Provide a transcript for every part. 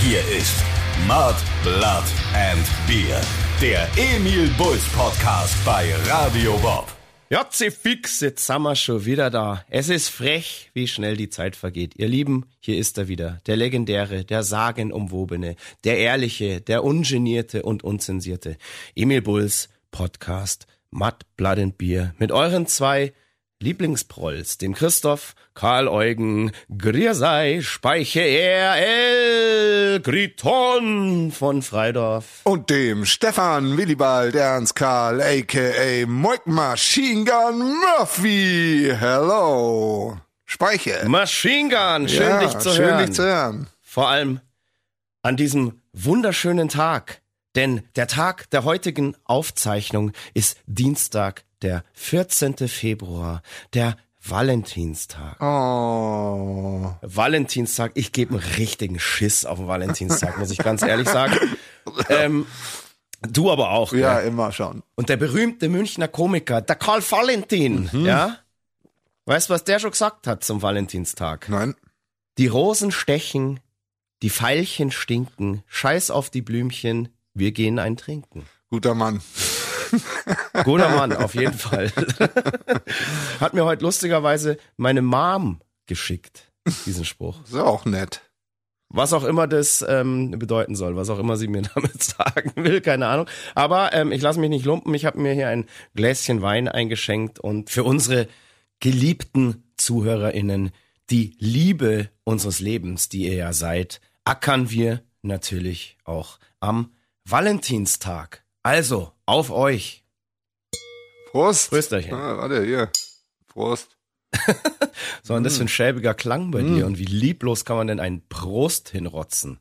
Hier ist Mud, Blood and Beer, der Emil Bulls Podcast bei Radio Bob. Ja, fix, jetzt sind wir schon wieder da. Es ist frech, wie schnell die Zeit vergeht. Ihr Lieben, hier ist er wieder. Der legendäre, der sagenumwobene, der ehrliche, der ungenierte und unzensierte Emil Bulls Podcast Mud, Blood and Beer mit euren zwei Lieblingsprolls, dem Christoph, Karl Eugen, Griersei, Speiche R.L. Griton von Freidorf. Und dem Stefan Willibald Ernst Karl, a.k.a. Moik Machine Gun Murphy. Hello. Speiche. Machine Gun, schön ja, dich zu schön hören. dich zu hören. Vor allem an diesem wunderschönen Tag. Denn der Tag der heutigen Aufzeichnung ist Dienstag, der 14. Februar, der Valentinstag. Oh. Valentinstag, ich gebe einen richtigen Schiss auf den Valentinstag, muss ich ganz ehrlich sagen. Ähm, du aber auch. Ja, gell? immer schon. Und der berühmte Münchner Komiker, der Karl Valentin, Mhm. ja? Weißt du, was der schon gesagt hat zum Valentinstag? Nein. Die Rosen stechen, die Veilchen stinken, scheiß auf die Blümchen, wir gehen ein Trinken. Guter Mann. Guter Mann, auf jeden Fall. Hat mir heute lustigerweise meine Mom geschickt, diesen Spruch. Ist ja auch nett. Was auch immer das ähm, bedeuten soll, was auch immer sie mir damit sagen will, keine Ahnung. Aber ähm, ich lasse mich nicht lumpen. Ich habe mir hier ein Gläschen Wein eingeschenkt und für unsere geliebten ZuhörerInnen die Liebe unseres Lebens, die ihr ja seid, ackern wir natürlich auch am Valentinstag. Also, auf euch. Prost. Prösterchen. Ah, warte, hier. Prost. So, und das für ein schäbiger Klang bei dir. Und wie lieblos kann man denn einen Prost hinrotzen?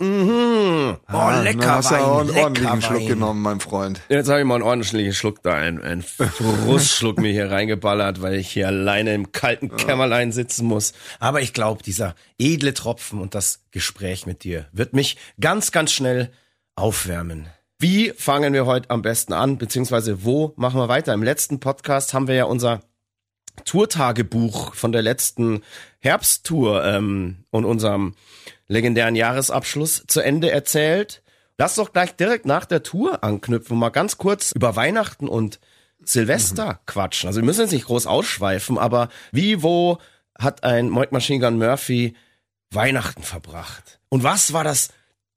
Mhm. Oh, Ah, lecker na, hast Wein, auch einen ordentlichen Schluck Wein. genommen, mein Freund. Jetzt habe ich mal einen ordentlichen Schluck da, einen, einen Frustschluck mir hier reingeballert, weil ich hier alleine im kalten Kämmerlein sitzen muss. Aber ich glaube, dieser edle Tropfen und das Gespräch mit dir wird mich ganz, ganz schnell aufwärmen. Wie fangen wir heute am besten an, beziehungsweise wo machen wir weiter? Im letzten Podcast haben wir ja unser Tourtagebuch von der letzten Herbsttour ähm, und unserem legendären Jahresabschluss zu Ende erzählt. Lass doch gleich direkt nach der Tour anknüpfen und mal ganz kurz über Weihnachten und Silvester quatschen. Also wir müssen jetzt nicht groß ausschweifen, aber wie, wo hat ein Moik Machine Gun Murphy Weihnachten verbracht? Und was war das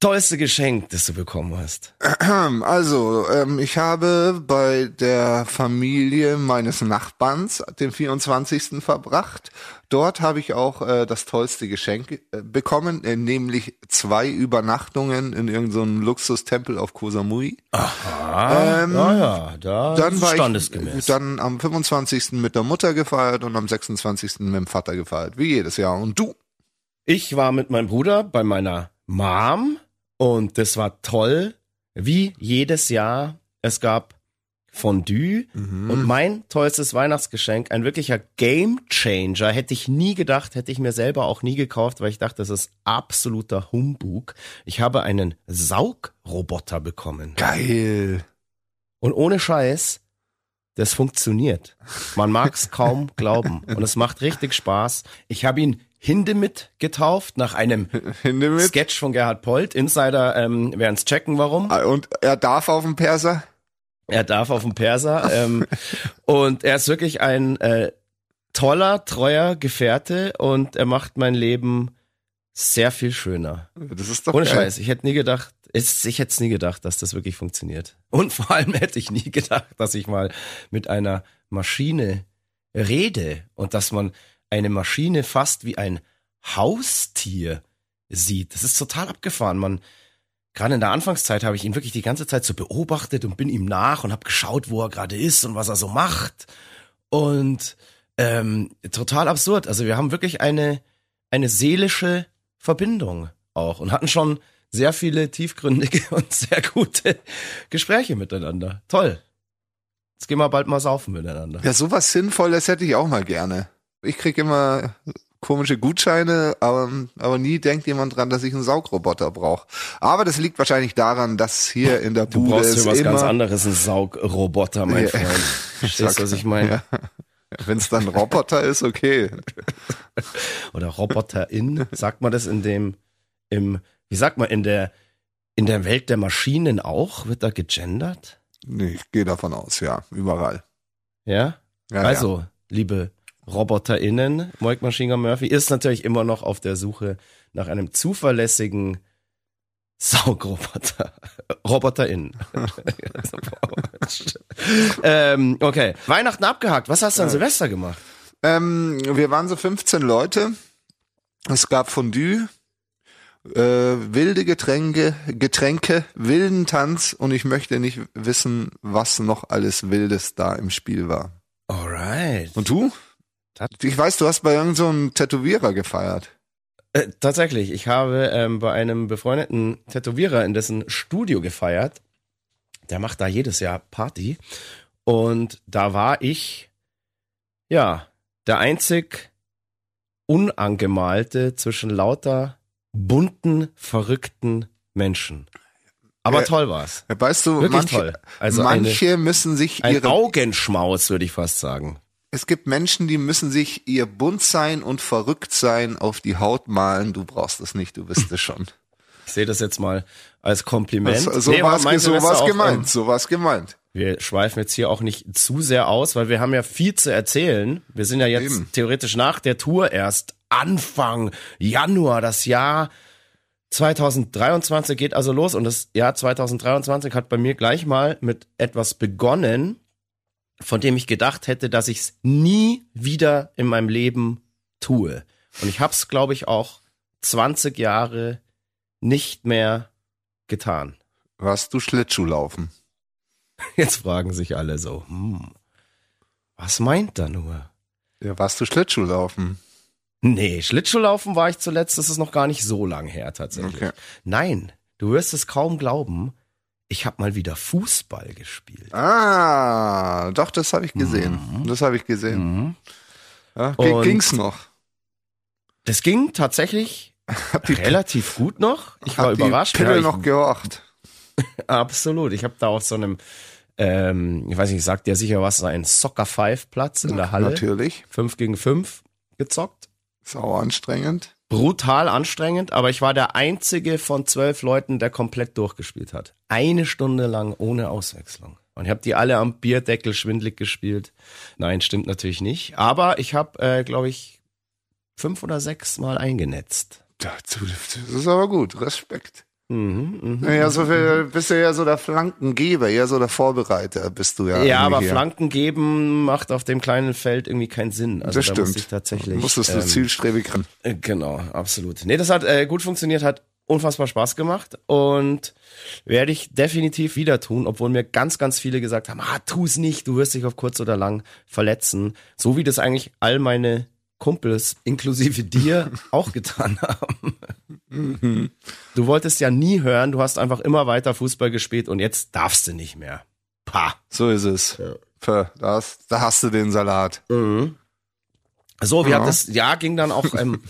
tollste Geschenk, das du bekommen hast? Also, ähm, ich habe bei der Familie meines Nachbarns den 24. verbracht. Dort habe ich auch äh, das tollste Geschenk äh, bekommen, äh, nämlich zwei Übernachtungen in irgendeinem Luxustempel auf Koh Samui. Ah, Ähm, ja, ja, da Dann war ich standesgemäß. dann am 25. mit der Mutter gefeiert und am 26. mit dem Vater gefeiert, wie jedes Jahr. Und du? Ich war mit meinem Bruder bei meiner Mom und das war toll, wie jedes Jahr. Es gab Fondue und mein tollstes Weihnachtsgeschenk, ein wirklicher Game Changer, hätte ich nie gedacht, hätte ich mir selber auch nie gekauft, weil ich dachte, das ist absoluter Humbug. Ich habe einen Saugroboter bekommen. Geil. Und ohne Scheiß, das funktioniert. Man mag es kaum glauben. Und es macht richtig Spaß. Ich habe ihn Hindemith getauft, nach einem Hinde mit. Sketch von Gerhard Polt. Insider ähm, werden es checken, warum. Ah, Und er darf auf dem Perser? Er darf auf dem Perser. Ähm, und er ist wirklich ein äh, toller, treuer Gefährte und er macht mein Leben sehr viel schöner. Das ist doch Ohne geil. Scheiß. Ich hätte nie gedacht, ich hätte es nie gedacht, dass das wirklich funktioniert. Und vor allem hätte ich nie gedacht, dass ich mal mit einer Maschine rede und dass man eine Maschine fast wie ein Haustier sieht. Das ist total abgefahren. Man, gerade in der Anfangszeit habe ich ihn wirklich die ganze Zeit so beobachtet und bin ihm nach und habe geschaut, wo er gerade ist und was er so macht. Und ähm, total absurd. Also wir haben wirklich eine, eine seelische Verbindung auch und hatten schon sehr viele tiefgründige und sehr gute Gespräche miteinander. Toll. Jetzt gehen wir bald mal saufen miteinander. Ja, sowas Sinnvolles hätte ich auch mal gerne. Ich krieg immer komische Gutscheine, aber, aber nie denkt jemand dran, dass ich einen Saugroboter brauche. Aber das liegt wahrscheinlich daran, dass hier in der Du Bude brauchst es für was immer, ganz anderes, einen Saugroboter, mein Ja. Freund. Verstehst du, was ich meine? Ja. wenn es dann Roboter ist, okay. Oder Roboterin, sagt man das in dem, im, wie sagt man, in der, in der Welt der Maschinen auch? Wird da gegendert? Nee, ich gehe davon aus, ja, überall. Ja? Ja, also, liebe RoboterInnen, Moik Machine Gun Murphy ist natürlich immer noch auf der Suche nach einem zuverlässigen Saugroboter. RoboterInnen. ähm, okay. Weihnachten abgehakt. Was hast du an Silvester gemacht? Ähm, wir waren so 15 Leute. Es gab Fondue, äh, wilde Getränke, Getränke, wilden Tanz und ich möchte nicht wissen, was noch alles Wildes da im Spiel war. Alright. Und du? Ich weiß, du hast bei irgendeinem so einem Tätowierer gefeiert. Äh, tatsächlich, ich habe ähm, bei einem befreundeten Tätowierer in dessen Studio gefeiert. Der macht da jedes Jahr Party. Und da war ich, ja, der einzig unangemalte zwischen lauter bunten, verrückten Menschen. Aber Äh, toll war's. Weißt du, Wirklich manche, toll. Also manche müssen sich Ein ihre Augenschmaus, würde ich fast sagen. Es gibt Menschen, die müssen sich ihr bunt sein und verrückt sein auf die Haut malen. Du brauchst es nicht, du bist es schon. Ich sehe das jetzt mal als Kompliment. So, so Nee, war mein so gemeint, ähm, so war's gemeint. Wir schweifen jetzt hier auch nicht zu sehr aus, weil wir haben ja viel zu erzählen. Wir sind ja jetzt Eben. theoretisch nach der Tour erst Anfang Januar. Das Jahr 2023 geht also los und das Jahr 2023 hat bei mir gleich mal mit etwas begonnen, von dem ich gedacht hätte, dass ich es nie wieder in meinem Leben tue. Und ich habe es, glaube ich, auch 20 Jahre nicht mehr getan. Warst du Schlittschuh laufen? Jetzt fragen sich alle so, hm, was meint er nur? Ja, warst du Schlittschuh laufen? Nee, Schlittschuhlaufen war ich zuletzt, das ist noch gar nicht so lang her tatsächlich. Okay. Nein, du wirst es kaum glauben, ich habe mal wieder Fußball gespielt. Ah, doch, das habe ich gesehen. Das habe ich gesehen. Mhm. Ja, ging's noch? Das ging tatsächlich relativ gut noch. Ich war Hat die überrascht. Pille Ja, ich, noch gehorcht. absolut. Ich habe da auf so einem, ähm, ich weiß nicht, sagt dir sicher was, so ein Soccer Five Platz in der Halle. Natürlich. Fünf gegen fünf gezockt. Sau anstrengend. Brutal anstrengend, aber ich war der einzige von zwölf Leuten, der komplett durchgespielt hat. Eine Stunde lang ohne Auswechslung. Und ich habe die alle am Bierdeckel schwindlig gespielt. Nein, stimmt natürlich nicht. Aber ich habe, äh, glaube ich, fünf oder sechs Mal eingenetzt. Das ist aber gut. Respekt. Mhm, mhm. Naja, so viel, bist du ja so der Flankengeber, eher so der Vorbereiter bist du ja. Ja, aber hier. Flanken geben macht auf dem kleinen Feld irgendwie keinen Sinn. Also das da stimmt. muss ich tatsächlich. Musstest du ähm, zielstrebig ran. Äh, Genau, absolut. Nee, das hat äh, gut funktioniert, hat unfassbar Spaß gemacht und werde ich definitiv wieder tun, obwohl mir ganz, ganz viele gesagt haben, ah, tu es nicht, du wirst dich auf kurz oder lang verletzen. So wie das eigentlich all meine Kumpels, inklusive dir, auch getan haben. Du wolltest ja nie hören, du hast einfach immer weiter Fußball gespielt und jetzt darfst du nicht mehr. Pah. So ist es. Ja. Pö, Da, hast, da hast du den Salat. Mhm. So, wie Ja. hat das Jahr ging dann auch ähm,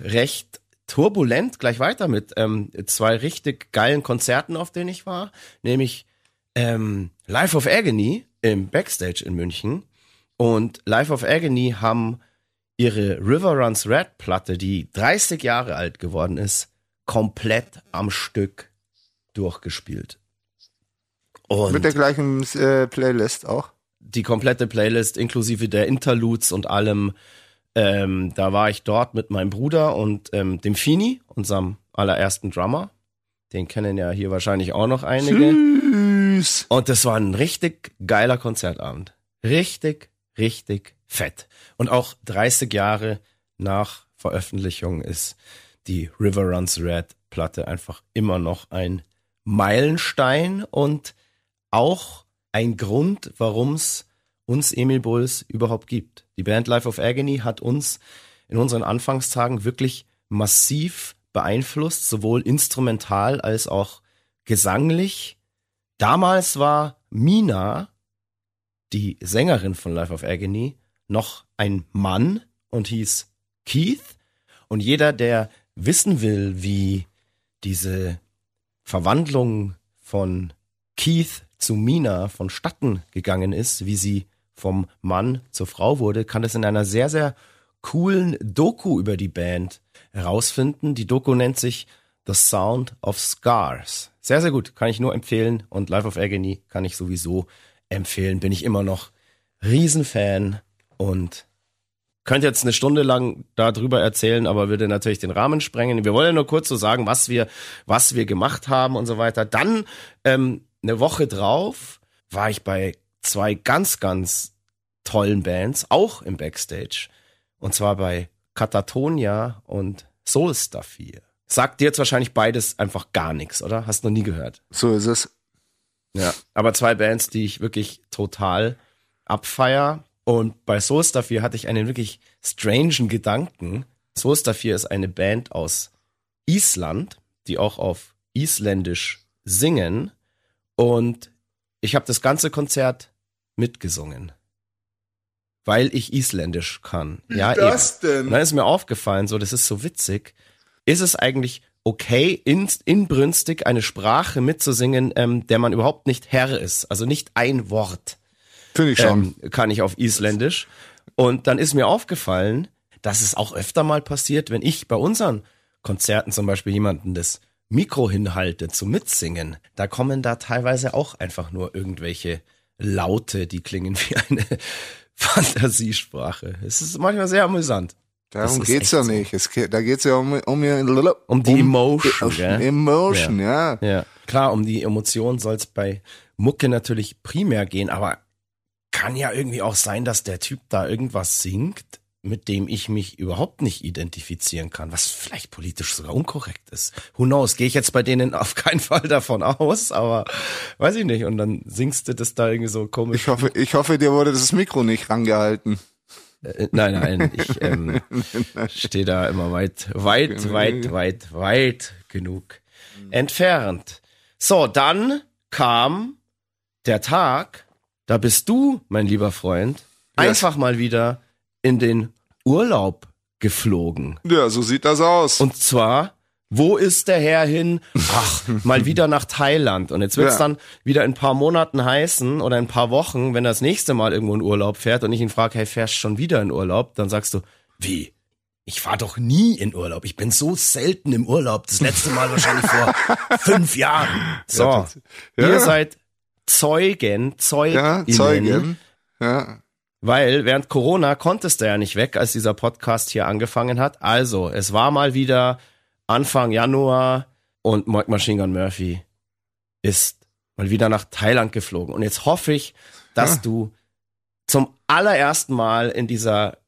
recht turbulent gleich weiter mit ähm, zwei richtig geilen Konzerten, auf denen ich war, nämlich ähm, Life of Agony im Backstage in München und Life of Agony haben ihre River Runs Red Platte, die 30 Jahre alt geworden ist, komplett am Stück durchgespielt. Und Mit der gleichen äh, Playlist auch. die komplette Playlist inklusive der Interludes und allem. Ähm, da war ich dort mit meinem Bruder und ähm, dem Fini, unserem allerersten Drummer. Den kennen ja hier wahrscheinlich auch noch einige. Tschüss. Und das war ein richtig geiler Konzertabend. Richtig, richtig fett. Und auch 30 Jahre nach Veröffentlichung ist die River Runs Red Platte einfach immer noch ein Meilenstein und auch ein Grund, warum es uns Emil Bulls überhaupt gibt. Die Band Life of Agony hat uns in unseren Anfangstagen wirklich massiv beeinflusst, sowohl instrumental als auch gesanglich. Damals war Mina, die Sängerin von Life of Agony, noch ein Mann und hieß Keith. Und jeder, der wissen will, wie diese Verwandlung von Keith zu Mina vonstatten gegangen ist, wie sie vom Mann zur Frau wurde, kann das in einer sehr, sehr coolen Doku über die Band herausfinden. Die Doku nennt sich The Sound of Scars. Sehr, sehr gut. Kann ich nur empfehlen. Und Life of Agony kann ich sowieso empfehlen. Bin ich immer noch Riesenfan und könnte jetzt eine Stunde lang darüber erzählen, aber würde natürlich den Rahmen sprengen. Wir wollen ja nur kurz so sagen, was wir, was wir gemacht haben und so weiter. Dann ähm, eine Woche drauf war ich bei zwei ganz, ganz tollen Bands, auch im Backstage. Und zwar bei Katatonia und Soulstaffir. Sagt dir jetzt wahrscheinlich beides einfach gar nichts, oder? Hast noch nie gehört. So ist es. Ja, aber zwei Bands, die ich wirklich total abfeier. Und bei Soulstaffir hatte ich einen wirklich strangen Gedanken. Soulstaffir ist eine Band aus Island, die auch auf Isländisch singen. Und ich habe das ganze Konzert mitgesungen. Weil ich Isländisch kann. Wie ja, das eben. denn? Und dann ist mir aufgefallen, so, das ist so witzig. Ist es eigentlich okay, in, inbrünstig eine Sprache mitzusingen, ähm, der man überhaupt nicht Herr ist? Also nicht ein Wort Finde ich schon. ähm, kann ich auf Isländisch. Und dann ist mir aufgefallen, dass es auch öfter mal passiert, wenn ich bei unseren Konzerten zum Beispiel jemanden das Mikro hinhalte zum Mitsingen, da kommen da teilweise auch einfach nur irgendwelche Laute, die klingen wie eine Fantasiesprache. Es ist manchmal sehr amüsant. Darum geht's ja so. nicht. Es geht, da geht's ja um, um, Um die Emotion, gell? Emotion, ja. Ja, klar, um die Emotion soll es bei Mucke natürlich primär gehen, aber kann ja irgendwie auch sein, dass der Typ da irgendwas singt, mit dem ich mich überhaupt nicht identifizieren kann, was vielleicht politisch sogar unkorrekt ist. Who knows? Gehe ich jetzt bei denen auf keinen Fall davon aus, aber weiß ich nicht. Und dann singst du das da irgendwie so komisch. Ich hoffe, ich hoffe, dir wurde das Mikro nicht rangehalten. Äh, nein, nein, ich ähm, stehe da immer weit, weit, weit, weit, weit genug entfernt. So, dann kam der Tag, da bist du, mein lieber Freund, einfach mal wieder in den Urlaub geflogen. Ja, so sieht das aus. Und zwar, wo ist der Herr hin? Ach, mal wieder nach Thailand. Und jetzt wird es Ja. dann wieder in ein paar Monaten heißen oder in ein paar Wochen, wenn er das nächste Mal irgendwo in Urlaub fährt und ich ihn frage, hey, fährst du schon wieder in Urlaub? Dann sagst du, wie? Ich fahr doch nie in Urlaub. Ich bin so selten im Urlaub. Das letzte Mal wahrscheinlich vor fünf Jahren. So, ja. ihr seid Zeugen, Zeugen, ja, Zeugen. Ja. weil während Corona konntest du ja nicht weg, als dieser Podcast hier angefangen hat. Also, es war mal wieder Anfang Januar und Mike Machine Gun Murphy ist mal wieder nach Thailand geflogen. Und jetzt hoffe ich, dass Ja. du zum allerersten Mal in dieser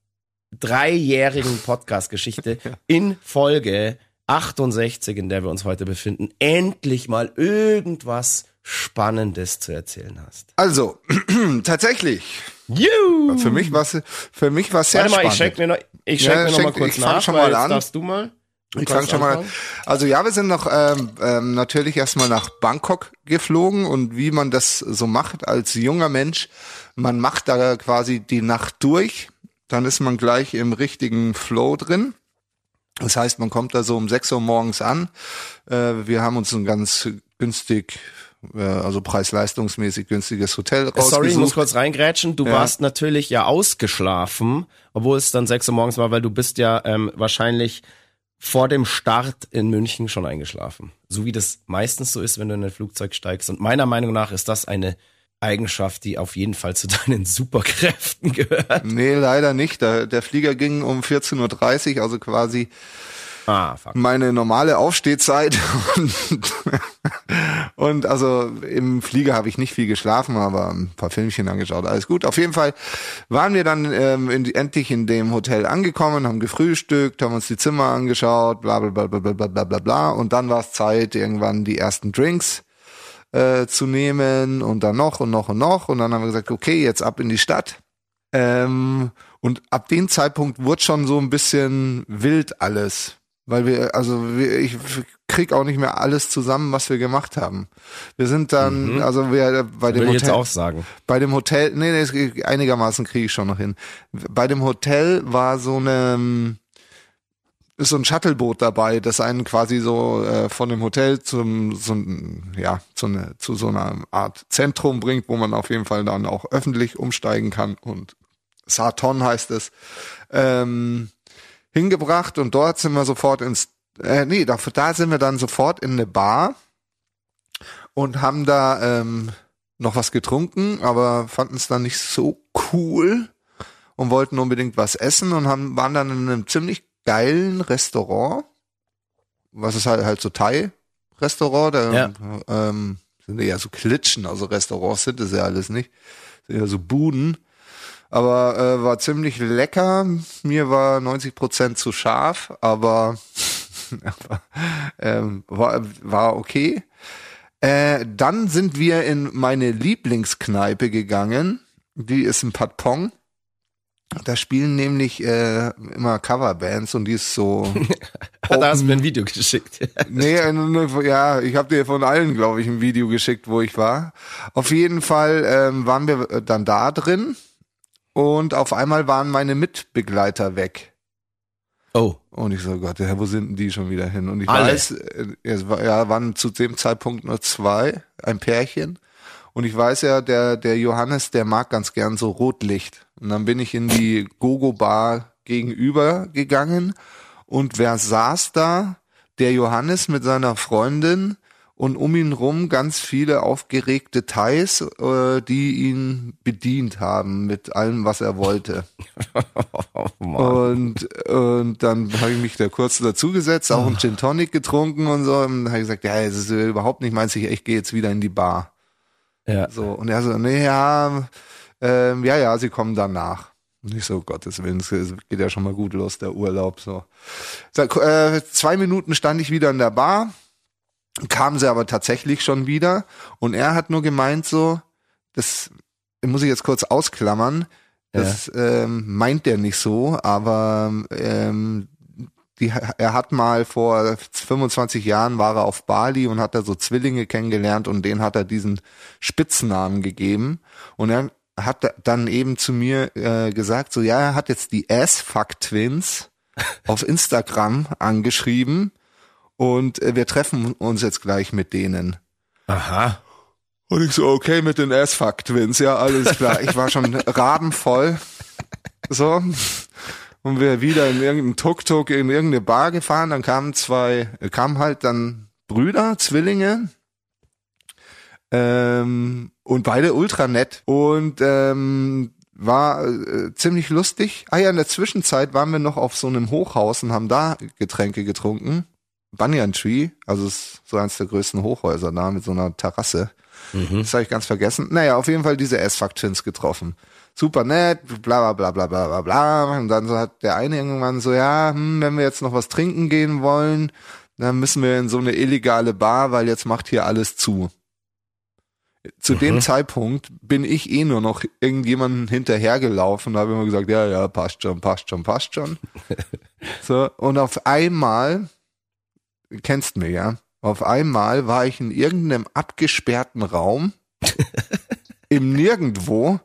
dreijährigen Podcast-Geschichte in Folge 68, in der wir uns heute befinden, endlich mal irgendwas Spannendes zu erzählen hast. Also, tatsächlich. Juhu! Für mich war's, für mich war's sehr Warte mal, ich spannend. schenk mir noch, ich Ja, schenk mir noch mal schenk- kurz ich nach, schon mal an. darfst du mal. Du Ich fange schon mal. Also ja, wir sind noch ähm, ähm, natürlich erstmal nach Bangkok geflogen und wie man das so macht als junger Mensch, man macht da quasi die Nacht durch, dann ist man gleich im richtigen Flow drin. Das heißt, man kommt da so um 6 Uhr morgens an. Äh, wir haben uns ein ganz günstig, äh, also preis-leistungsmäßig günstiges Hotel Äh, Sorry, ich muss rausgesucht. kurz reingrätschen. Du Ja. warst natürlich ja ausgeschlafen, obwohl es dann 6 Uhr morgens war, weil du bist ja ähm, wahrscheinlich vor dem Start in München schon eingeschlafen. So wie das meistens so ist, wenn du in ein Flugzeug steigst. Und meiner Meinung nach ist das eine Eigenschaft, die auf jeden Fall zu deinen Superkräften gehört. Nee, leider nicht. Der, der Flieger ging um 14.30 Uhr, also quasi Ah, fuck. meine normale Aufstehzeit. Und, und also im Flieger habe ich nicht viel geschlafen, aber ein paar Filmchen angeschaut. Alles gut. Auf jeden Fall waren wir dann ähm, in, endlich in dem Hotel angekommen, haben gefrühstückt, haben uns die Zimmer angeschaut, bla bla bla bla bla bla bla bla. Und dann war es Zeit, irgendwann die ersten Drinks äh, zu nehmen und dann noch und noch und noch. Und dann haben wir gesagt, okay, jetzt ab in die Stadt. Ähm, und ab dem Zeitpunkt wurde schon so ein bisschen wild alles. Weil wir, also wir, ich krieg auch nicht mehr alles zusammen, was wir gemacht haben. Wir sind dann, also wir bei dem ich Hotel, jetzt auch sagen. bei dem Hotel, nee, nee, einigermaßen kriege ich schon noch hin. Bei dem Hotel war so eine, ist so ein Shuttleboot dabei, das einen quasi so äh, von dem Hotel zum, so, ein- ja, zu, eine, zu so einer Art Zentrum bringt, wo man auf jeden Fall dann auch öffentlich umsteigen kann und Sarton heißt es, ähm, hingebracht und dort sind wir sofort ins äh, nee, da, da sind wir dann sofort in eine Bar und haben da ähm, noch was getrunken, aber fanden es dann nicht so cool und wollten unbedingt was essen und haben, waren dann in einem ziemlich geilen Restaurant, was ist halt halt so Thai-Restaurant, da Ja. ähm, sind eher so Klitschen, also Restaurants sind es ja alles nicht, sind eher so Buden. Aber äh, war ziemlich lecker. Mir war 90 Prozent zu scharf, aber, aber ähm, war, war okay. Äh, dann sind wir in meine Lieblingskneipe gegangen. Die ist in Patpong. Da spielen nämlich äh, immer Coverbands und die ist so. Da hast du mir ein Video geschickt. nee, ja, ich habe dir von allen, glaube ich, ein Video geschickt, wo ich war. Auf jeden Fall ähm, waren wir dann da drin und auf einmal waren meine Mitbegleiter weg. Oh. Und ich so, Gott, ja, wo sind denn die schon wieder hin? Und ich Alle? weiß, äh, es war, ja, waren zu dem Zeitpunkt nur zwei, ein Pärchen. Und ich weiß ja, der, der Johannes, der mag ganz gern so Rotlicht. Und dann bin ich in die Gogo-Bar gegenüber gegangen. Und wer saß da? Der Johannes mit seiner Freundin und um ihn rum ganz viele aufgeregte Thais, äh, die ihn bedient haben mit allem, was er wollte. oh. Und, und dann habe ich mich da kurz dazugesetzt, auch einen Gin Tonic getrunken und so. Und dann habe ich gesagt, ja, es ist überhaupt nicht meins, ich, ich gehe jetzt wieder in die Bar. Ja. So, und er so, nee, ja, ähm, ja, ja, sie kommen danach. Und ich so, Gottes Willen, es geht ja schon mal gut los, der Urlaub. So, so äh, zwei Minuten stand ich wieder in der Bar, kamen sie aber tatsächlich schon wieder. Und er hat nur gemeint so, das muss ich jetzt kurz ausklammern, das ähm, meint der nicht so, aber ähm, die, er hat mal vor 25 Jahren war er auf Bali und hat da so Zwillinge kennengelernt und denen hat er diesen Spitznamen gegeben. Und er hat dann eben zu mir äh, gesagt, so ja, er hat jetzt die Ass-Fuck Twins auf Instagram angeschrieben und äh, wir treffen uns jetzt gleich mit denen. Aha. Und ich so, okay, mit den Ass-Fuck Twins, ja, alles klar. Ich war schon rabenvoll. So. Und wir wieder in irgendeinem Tuk-Tuk in irgendeine Bar gefahren, dann kamen zwei, äh, kamen halt dann Brüder, Zwillinge, ähm, und beide ultra nett und ähm, war äh, ziemlich lustig. Ah ja, in der Zwischenzeit waren wir noch auf so einem Hochhaus und haben da Getränke getrunken. Banyan Tree, also ist so eins der größten Hochhäuser da mit so einer Terrasse. Das habe ich ganz vergessen. Naja, auf jeden Fall diese S-Fuck-Twins getroffen. Super nett, bla bla bla bla bla bla. Und dann so hat der eine irgendwann so, ja, hm, wenn wir jetzt noch was trinken gehen wollen, dann müssen wir in so eine illegale Bar, weil jetzt macht hier alles zu. Zu dem Zeitpunkt bin ich eh nur noch irgendjemanden hinterhergelaufen und habe immer gesagt, ja, ja, passt schon, passt schon, passt schon. so, und auf einmal, kennst mich, ja, auf einmal war ich in irgendeinem abgesperrten Raum im Nirgendwo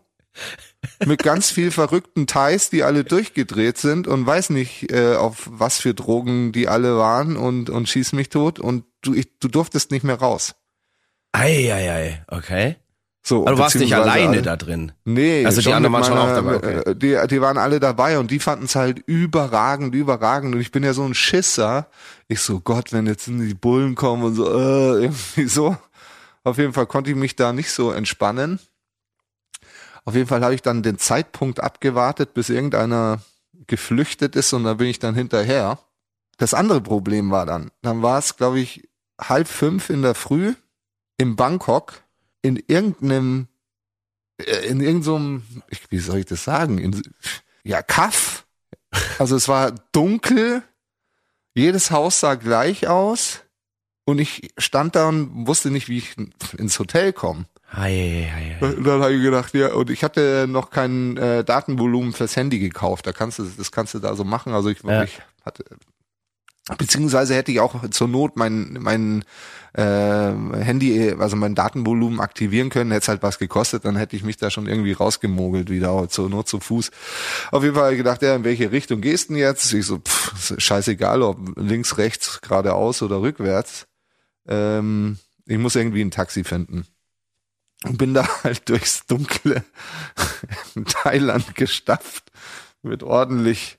mit ganz viel verrückten Thais, die alle durchgedreht sind und weiß nicht, äh, auf was für Drogen die alle waren und, und schieß mich tot und du, ich, du durftest nicht mehr raus. Eieiei, okay. So, Aber du warst nicht alleine alle- da drin. Nee, Also die anderen waren schon auch dabei, okay. äh, Die, die waren alle dabei und die fanden es halt überragend, überragend. Und ich bin ja so ein Schisser. Ich so, Gott, wenn jetzt die Bullen kommen und so, äh, irgendwie so. Auf jeden Fall konnte ich mich da nicht so entspannen. Auf jeden Fall habe ich dann den Zeitpunkt abgewartet, bis irgendeiner geflüchtet ist und da bin ich dann hinterher. Das andere Problem war dann, dann war es, glaube ich, halb fünf in der Früh in Bangkok in irgendeinem äh, in irgendeinem, wie soll ich das sagen, in, ja, Kaff. Also es war dunkel, jedes Haus sah gleich aus und ich stand da und wusste nicht, wie ich ins Hotel komme. Und dann habe ich gedacht, ja, und ich hatte noch kein äh, Datenvolumen fürs Handy gekauft. Da kannst du, das kannst du da so machen. Also ich, Ja. ich hatte, beziehungsweise hätte ich auch zur Not mein, mein äh, Handy, also mein Datenvolumen aktivieren können, hätte es halt was gekostet, dann hätte ich mich da schon irgendwie rausgemogelt wieder, zur Not zu Fuß. Auf jeden Fall gedacht, ja, in welche Richtung gehst du denn jetzt? Ich so, pff, scheißegal, ob links, rechts, geradeaus oder rückwärts. Ähm, ich muss irgendwie ein Taxi finden. Und bin da halt durchs dunkle Thailand gestapft mit ordentlich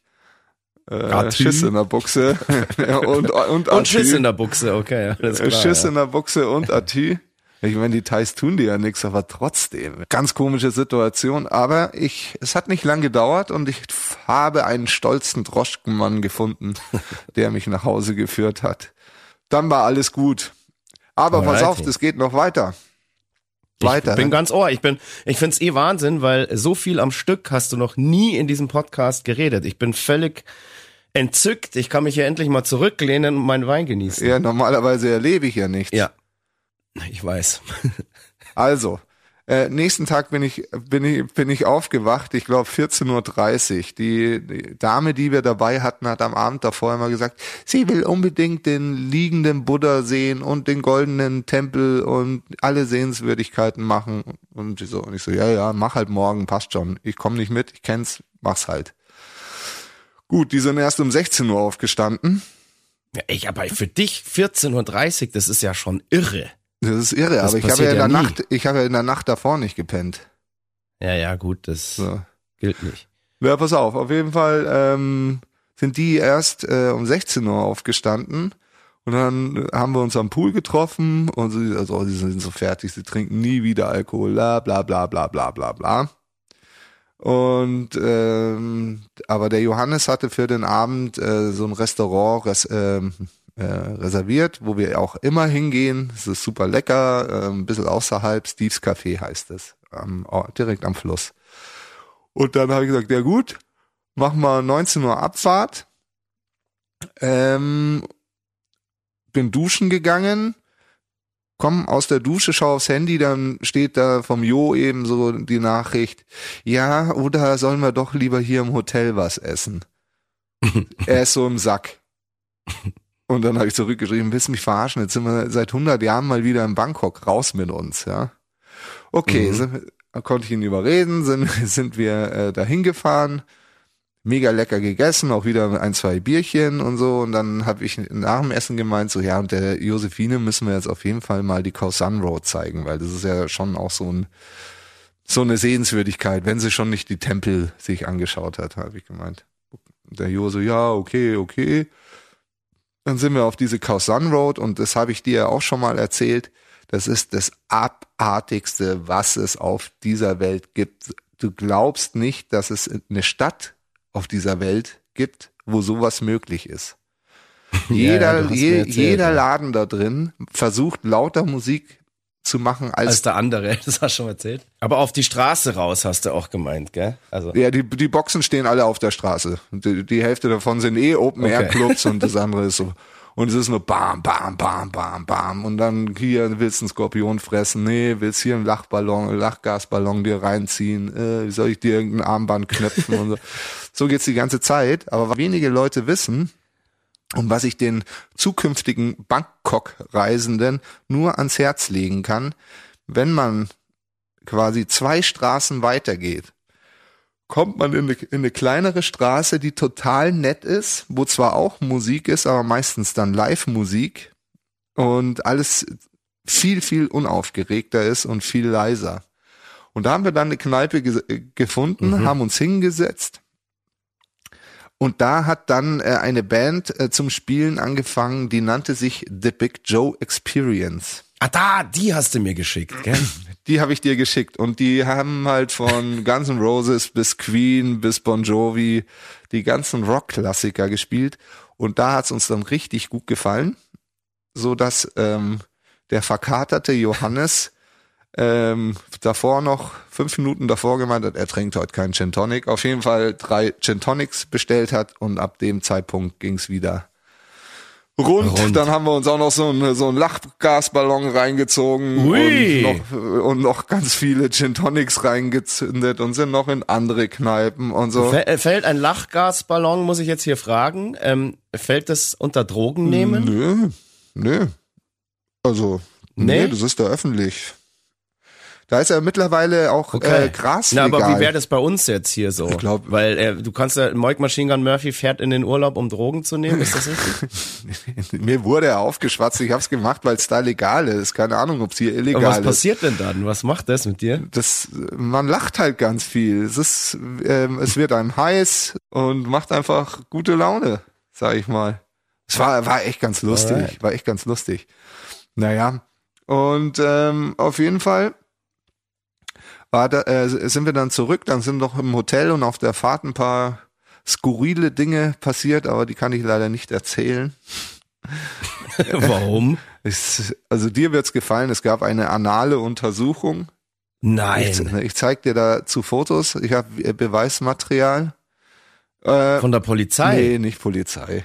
äh. Schiss in der Buchse und, und, Und Schiss in der Buchse, okay. Alles klar, Schiss ja. in der Buchse und Atü. Ich meine, die Thais tun dir ja nichts, aber trotzdem. Ganz komische Situation. Aber ich, es hat nicht lang gedauert und ich habe einen stolzen Droschkenmann gefunden, der mich nach Hause geführt hat. Dann war alles gut. Aber pass Alrighty. auf, das geht noch weiter. Weiter. Ich bin ganz ohr. Ich bin, ich find's eh Wahnsinn, weil so viel am Stück hast du noch nie in diesem Podcast geredet. Ich bin völlig entzückt. Ich kann mich hier endlich mal zurücklehnen und meinen Wein genießen. ja, normalerweise erlebe ich ja nichts. Ja. Ich weiß. Also, äh, nächsten Tag bin ich, bin ich, bin ich aufgewacht, ich glaube 14.30 Uhr. Die, die Dame, die wir dabei hatten, hat am Abend davor immer gesagt, sie will unbedingt den liegenden Buddha sehen und den goldenen Tempel und alle Sehenswürdigkeiten machen. Und so, und ich so, ja, ja, mach halt morgen, passt schon. Ich komme nicht mit, ich kenn's, mach's halt. Gut, die sind erst um 16 Uhr aufgestanden. Ja, ich, aber für dich 14.30 Uhr, das ist ja schon irre. Das ist irre, Das aber ich habe ja in der nie. Nacht, ich habe ja in der Nacht davor nicht gepennt. Ja, ja, gut, das So. gilt nicht. Ja, pass auf, auf jeden Fall ähm, sind die erst äh, um 16 Uhr aufgestanden und dann haben wir uns am Pool getroffen und sie, also sie sind so fertig, sie trinken nie wieder Alkohol, bla bla bla bla bla bla bla. Und ähm, aber der Johannes hatte für den Abend äh, so ein Restaurant res, ähm, äh, reserviert, wo wir auch immer hingehen. Es ist super lecker, äh, ein bisschen außerhalb, Steve's Café heißt es, ähm, direkt am Fluss. Und dann habe ich gesagt, ja gut, machen wir 19 Uhr Abfahrt. Ähm, bin duschen gegangen, komm aus der Dusche, schau aufs Handy, dann steht da vom Jo eben so die Nachricht, ja, oder sollen wir doch lieber hier im Hotel was essen? er ist so im Sack. Und dann habe ich zurückgeschrieben, willst mich verarschen? Jetzt sind wir seit 100 Jahren mal wieder in Bangkok, raus mit uns, ja. Okay, Mhm. wir- konnte ich ihn überreden, sind, sind wir äh, dahin gefahren, mega lecker gegessen, auch wieder ein, zwei Bierchen und so. Und dann habe ich nach dem Essen gemeint, so ja, und der Josephine müssen wir jetzt auf jeden Fall mal die Khao San Road zeigen, weil das ist ja schon auch so ein so eine Sehenswürdigkeit, wenn sie schon nicht die Tempel sich angeschaut hat, habe ich gemeint. Der Jo so, ja, okay, okay. Dann sind wir auf diese Khao San Road und das habe ich dir ja auch schon mal erzählt. Das ist das abartigste, was es auf dieser Welt gibt. Du glaubst nicht, dass es eine Stadt auf dieser Welt gibt, wo sowas möglich ist. Ja, Jeder, mir je, erzählt, jeder ja. Laden da drin versucht lauter Musik zu machen als, Als der andere, das hast du schon erzählt. Aber auf die Straße raus hast du auch gemeint, gell? Also, ja, die, die Boxen stehen alle auf der Straße. Die, die Hälfte davon sind eh Open-Air-Clubs und das andere ist so. Und es ist nur bam, bam, bam, bam, bam. Und dann hier willst du einen Skorpion fressen. Nee, willst hier einen Lachballon, einen Lachgasballon dir reinziehen. Äh, wie soll ich dir irgendein Armband knöpfen und so. So geht's die ganze Zeit. Aber was wenige Leute wissen, und was ich den zukünftigen Bangkok-Reisenden nur ans Herz legen kann, wenn man quasi zwei Straßen weitergeht, kommt man in eine, in eine kleinere Straße, die total nett ist, wo zwar auch Musik ist, aber meistens dann Live-Musik und alles viel, viel unaufgeregter ist und viel leiser. Und da haben wir dann eine Kneipe ge gefunden, haben uns hingesetzt und da hat dann äh, eine Band äh, zum Spielen angefangen, die nannte sich The Big Joe Experience. ah, da, die hast du mir geschickt, gell? Die habe ich dir geschickt und die haben halt von Guns N' Roses bis Queen bis Bon Jovi die ganzen Rock-Klassiker gespielt und da hat's uns dann richtig gut gefallen, so dass ähm, der verkaterte Johannes ähm, davor noch fünf Minuten davor gemeint hat, er trinkt heute keinen Gin Tonic. Auf jeden Fall drei Gin Tonics bestellt hat und ab dem Zeitpunkt ging's wieder rund. Rund. Dann haben wir uns auch noch so einen, so einen Lachgasballon reingezogen und noch, und noch ganz viele Gin Tonics reingezündet und sind noch in andere Kneipen und so. Äh, Fällt ein Lachgasballon, muss ich jetzt hier fragen, ähm, fällt das unter Drogen nehmen? Nö, nö. Also, Nee? nee, das ist da öffentlich. Da ist ja mittlerweile auch äh, Gras Na, aber wie wäre das bei uns jetzt hier so? Ich glaub- Weil äh, du kannst ja, Moik Machine Gun Murphy fährt in den Urlaub, um Drogen zu nehmen, ist das richtig? Mir wurde er aufgeschwatzt, ich habe es gemacht, weil es da legal ist. Keine Ahnung, ob es hier Und illegal was ist. passiert denn dann? Was macht das mit dir? Das, man lacht halt ganz viel. Es ist, ähm, es wird einem heiß und macht einfach gute Laune, sag ich mal. Es war, war echt ganz lustig, Alright. war echt ganz lustig. Naja, und ähm, auf jeden Fall war da, äh, sind wir dann zurück, dann sind noch im Hotel und auf der Fahrt ein paar skurrile Dinge passiert, aber die kann ich leider nicht erzählen. Warum? Es, also dir wird's gefallen, es gab eine anale Untersuchung. Ich, Nein. ich zeig dir dazu Fotos. Ich habe Beweismaterial. Äh, Von der Polizei? nee, nicht Polizei.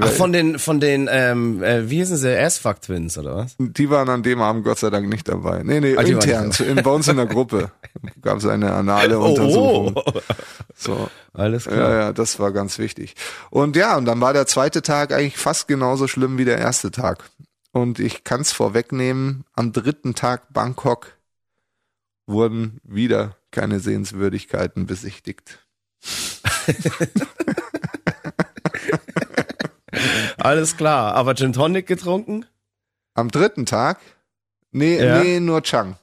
Ach, von den, von den, ähm, äh, wie hießen sie, Ass-Fuck Twins, oder was? die waren an dem Abend Gott sei Dank nicht dabei. Nee, nee, Ah, intern. In, bei uns in der Gruppe gab es eine anale Untersuchung. Oh, So. alles klar. Ja, ja, das war ganz wichtig. Und ja, und dann war der zweite Tag eigentlich fast genauso schlimm wie der erste Tag. Und ich kann's vorwegnehmen, am dritten Tag Bangkok wurden wieder keine Sehenswürdigkeiten besichtigt. Alles klar. Aber Gin Tonic getrunken? Am dritten Tag? Nee, Ja. nee, nur Chang.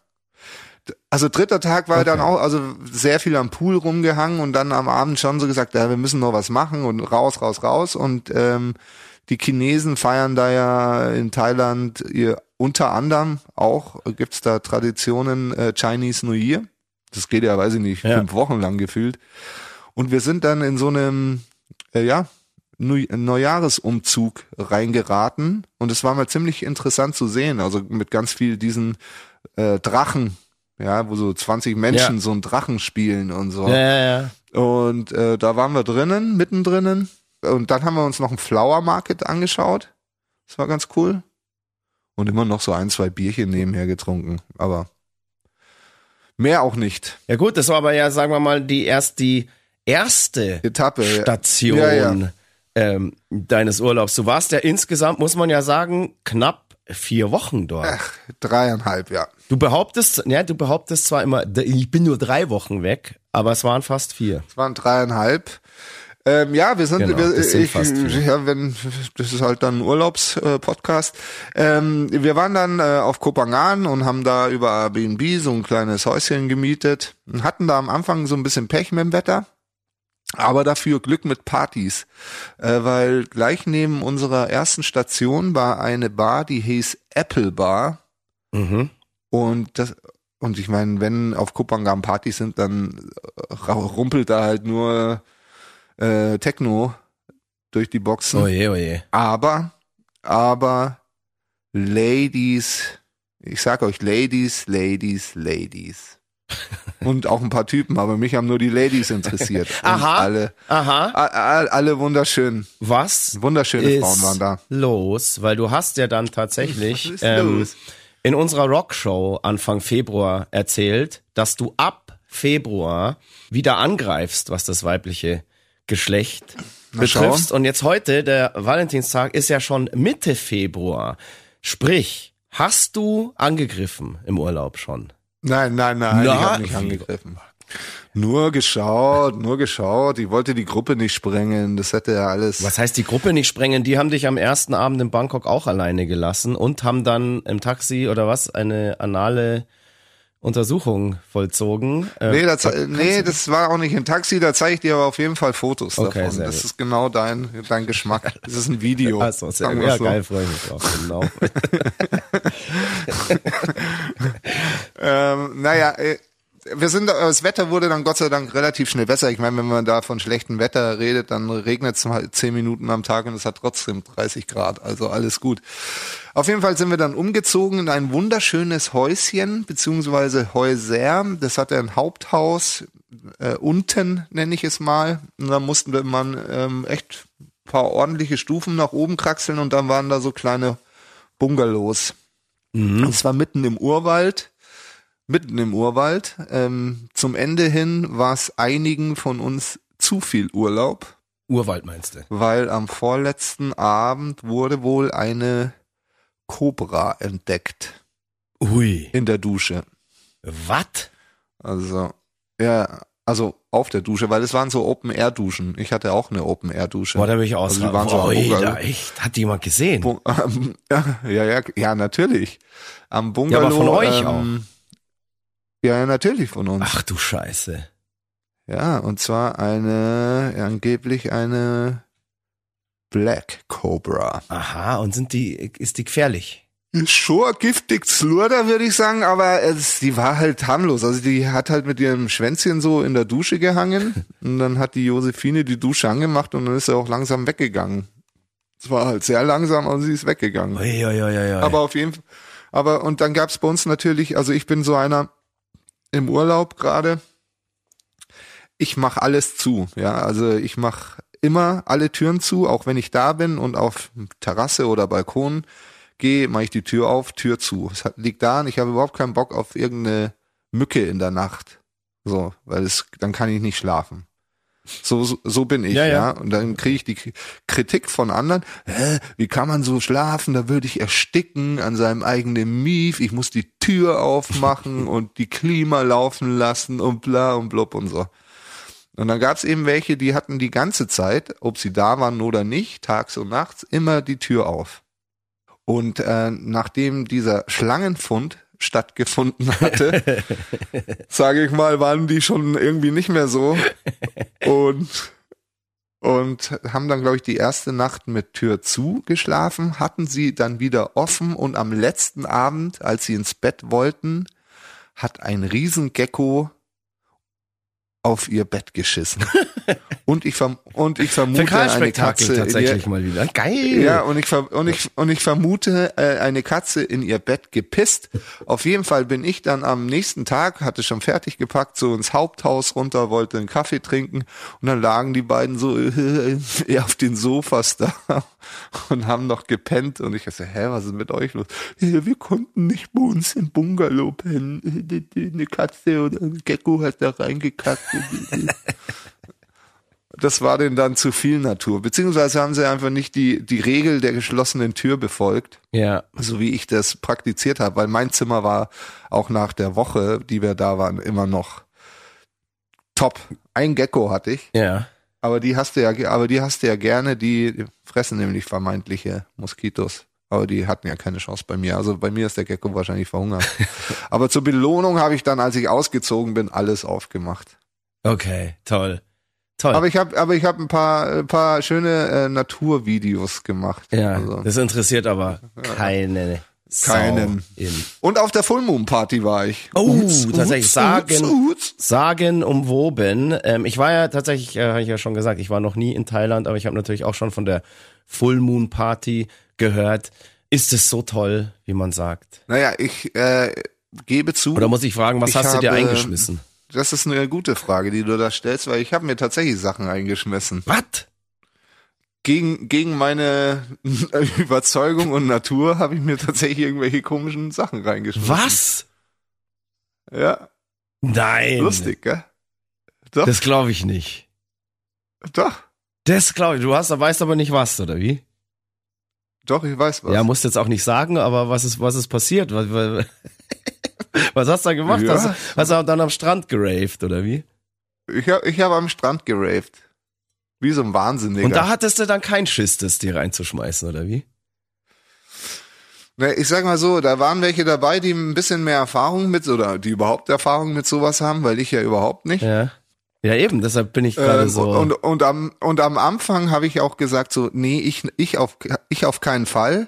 Also dritter Tag war Okay. dann auch, also sehr viel am Pool rumgehangen und dann am Abend schon so gesagt, ja, wir müssen noch was machen und raus, raus, raus. Und ähm, die Chinesen feiern da ja in Thailand ihr unter anderem auch, gibt's da Traditionen äh, Chinese New Year. Das geht ja, weiß ich nicht, Ja. fünf Wochen lang gefühlt. Und wir sind dann in so einem, äh, ja, Neu Neujahresumzug reingeraten und es war mal ziemlich interessant zu sehen, also mit ganz viel diesen äh, Drachen, ja, wo so 20 Menschen Ja. so einen Drachen spielen und so. Ja, ja, ja. Und äh, da waren wir drinnen, mittendrin und dann haben wir uns noch einen Flower Market angeschaut. Das war ganz cool. Und immer noch so ein, zwei Bierchen nebenher getrunken, aber mehr auch nicht. Ja gut, das war aber ja, sagen wir mal, die erst die erste Etappe. Station Ja, ja. Ähm, deines Urlaubs. Du warst ja insgesamt, muss man ja sagen, knapp vier Wochen dort. Ach, dreieinhalb, ja. Du behauptest, ja, du behauptest zwar immer, ich bin nur drei Wochen weg, aber es waren fast vier. Es waren dreieinhalb. Ähm, ja, wir sind, Genau, wir, ich, ja, wenn, das ist halt dann ein Urlaubspodcast. ähm, wir waren dann äh, auf Kopangan und haben da über Airbnb so ein kleines Häuschen gemietet und hatten da am Anfang so ein bisschen Pech mit dem Wetter. Aber dafür Glück mit Partys, äh, weil gleich neben unserer ersten Station war eine Bar, die hieß Apple Bar. Mhm. Und das, und ich meine, wenn auf Kopangan Partys sind, dann äh, rumpelt da halt nur äh, Techno durch die Boxen. Oje, oje. Aber, aber Ladies, ich sag euch Ladies, Ladies, Ladies. Und auch ein paar Typen, aber mich haben nur die Ladies interessiert. Aha. Alle, Aha. alle wunderschön. Was Wunderschöne Frauen waren da. los? Weil du hast ja dann tatsächlich ähm, in unserer Rockshow Anfang Februar erzählt, dass du ab Februar wieder angreifst, was das weibliche Geschlecht Na, betrifft. Und jetzt heute, der Valentinstag, ist ja schon Mitte Februar. Sprich, hast du angegriffen im Urlaub schon? Nein, nein, nein, Na, ich habe nicht angegriffen. Nur geschaut, nur geschaut. Ich wollte die Gruppe nicht sprengen. Das hätte ja alles. Was heißt die Gruppe nicht sprengen? Die haben dich am ersten Abend in Bangkok auch alleine gelassen und haben dann im Taxi oder was eine anale Untersuchung vollzogen. Äh, Nee, das, nee, das war auch nicht ein Taxi, da zeige ich dir aber auf jeden Fall Fotos Okay, davon. sehr Das gut. ist genau dein, dein Geschmack. Das ist ein Video. Sehr sagen gut. wir Ja, so. geil, freue ich mich drauf. Genau. Ähm, naja, äh, wir sind, äh, das Wetter wurde dann Gott sei Dank relativ schnell besser. Ich meine, wenn man da von schlechtem Wetter redet, dann regnet es mal zehn Minuten am Tag und es hat trotzdem 30 Grad. Also alles gut. Auf jeden Fall sind wir dann umgezogen in ein wunderschönes Häuschen, beziehungsweise Häuser. Das hatte ein Haupthaus, äh, unten nenne ich es mal. Und da mussten wir man ähm, echt ein paar ordentliche Stufen nach oben kraxeln und dann waren da so kleine Bungalows. Und zwar mitten im Urwald. Mitten im Urwald. Ähm, zum Ende hin war es einigen von uns zu viel Urlaub, Urwald meinst du? weil am vorletzten Abend wurde wohl eine Kobra entdeckt Ui. in der Dusche. Was? Also, ja, also auf der Dusche, weil es waren so Open-Air-Duschen. Ich hatte auch eine Open-Air-Dusche. Boah, da bin ich aus. Also die waren so Oi, Bungalow. da echt. Hat die jemand gesehen? Bu- ähm, ja, ja, ja, ja, natürlich. Am Bungalow. Ja, aber von euch ähm, Ja, ja, natürlich von uns. Ach du Scheiße. Ja, und zwar eine, angeblich eine Black Cobra. Aha, und sind die, ist die gefährlich? Schon giftig Slurder, würde ich sagen, aber es, die war halt harmlos. Also die hat halt mit ihrem Schwänzchen so in der Dusche gehangen und dann hat die Josephine die Dusche angemacht und dann ist sie auch langsam weggegangen. Es war halt sehr langsam, aber sie ist weggegangen. Ui, ui, ui. Aber auf jeden Fall, aber und dann gab's bei uns natürlich, also ich bin so einer im Urlaub gerade. Ich mache alles zu, ja, also ich mache immer alle Türen zu, auch wenn ich da bin und auf Terrasse oder Balkon gehe, mache ich die Tür auf, Tür zu. Es liegt daran, ich habe überhaupt keinen Bock auf irgendeine Mücke in der Nacht. So, weil es dann kann ich nicht schlafen. So, so, so bin ich, Ja, ja. ja. Und dann kriege ich die Kritik von anderen. Hä, wie kann man so schlafen? Da würde ich ersticken an seinem eigenen Mief. Ich muss die Tür aufmachen und die Klima laufen lassen und bla und blub und so. Und dann gab's eben welche, die hatten die ganze Zeit, ob sie da waren oder nicht, tags und nachts, immer die Tür auf. Und äh, nachdem dieser Schlangenfund stattgefunden hatte, sage ich mal, waren die schon irgendwie nicht mehr so. Und und haben dann glaube ich die erste Nacht mit Tür zu geschlafen, hatten sie dann wieder offen und am letzten Abend, als sie ins Bett wollten, hat ein Riesengecko auf ihr Bett geschissen. und ich verm und ich vermute eine Katze in ihr, tatsächlich mal wieder. Geil. ja, und ich, ver und ich, und ich vermute, äh, eine Katze in ihr Bett gepisst. Auf jeden Fall bin ich dann am nächsten Tag, hatte schon fertig gepackt, so ins Haupthaus runter, wollte einen Kaffee trinken und dann lagen die beiden so äh, auf den Sofas da und haben noch gepennt und ich so, hä, was ist mit euch los? Wir konnten nicht bei uns im Bungalow pennen. Eine Katze oder ein Gecko hat da reingekackt. das war denen dann zu viel Natur. Beziehungsweise haben sie einfach nicht die, die Regel der geschlossenen Tür befolgt, Ja. so wie ich das praktiziert habe, weil mein Zimmer war auch nach der Woche, die wir da waren, immer noch top. Ein Gecko hatte ich, Ja. Aber die hast du ja, aber die hast du ja gerne, die fressen nämlich vermeintliche Moskitos. Aber die hatten ja keine Chance bei mir. Also bei mir ist der Gecko wahrscheinlich verhungert. aber zur Belohnung habe ich dann, als ich ausgezogen bin, alles aufgemacht. Okay, toll. Toll. Aber ich habe, aber ich habe ein paar, ein paar schöne äh, Naturvideos gemacht. ja, Also. das interessiert aber keine Keinen. In. Und auf der Full Moon Party war ich. Oh, Uts, tatsächlich uts, sagen, uts, sagen umwoben. Ähm, ich war ja tatsächlich, äh, habe ich ja schon gesagt, ich war noch nie in Thailand, aber ich habe natürlich auch schon von der Full Moon Party gehört. Ist es so toll, wie man sagt? Naja, ich äh, gebe zu. Oder muss ich fragen, was Ich hast du dir habe- eingeschmissen? Das ist eine gute Frage, die du da stellst, weil ich habe mir tatsächlich Sachen eingeschmissen. Was? Gegen, gegen meine Überzeugung und Natur habe ich mir tatsächlich irgendwelche komischen Sachen reingeschmissen. Was? Ja, Nein. lustig, gell? Doch, Das glaube ich nicht. doch, Das glaube ich. Du hast, weißt aber nicht was, oder wie? doch, ich weiß was. Ja, musst jetzt auch nicht sagen, aber was ist, was ist passiert? Was, was, was hast du da gemacht? Ja. Hast, du- hast du dann am Strand geraved, oder wie? Ich habe ich hab am Strand geraved. Wie so ein Wahnsinniger. Und da hattest du dann kein Schiss, das dir reinzuschmeißen, oder wie? Ich sag mal so, da waren welche dabei, die ein bisschen mehr Erfahrung mit, oder die überhaupt Erfahrung mit sowas haben, weil ich ja überhaupt nicht. Ja. Ja, eben, deshalb bin ich gerade Ähm, so. und, und, am, und am Anfang habe ich auch gesagt, so, nee, ich, ich, auf, ich auf keinen Fall,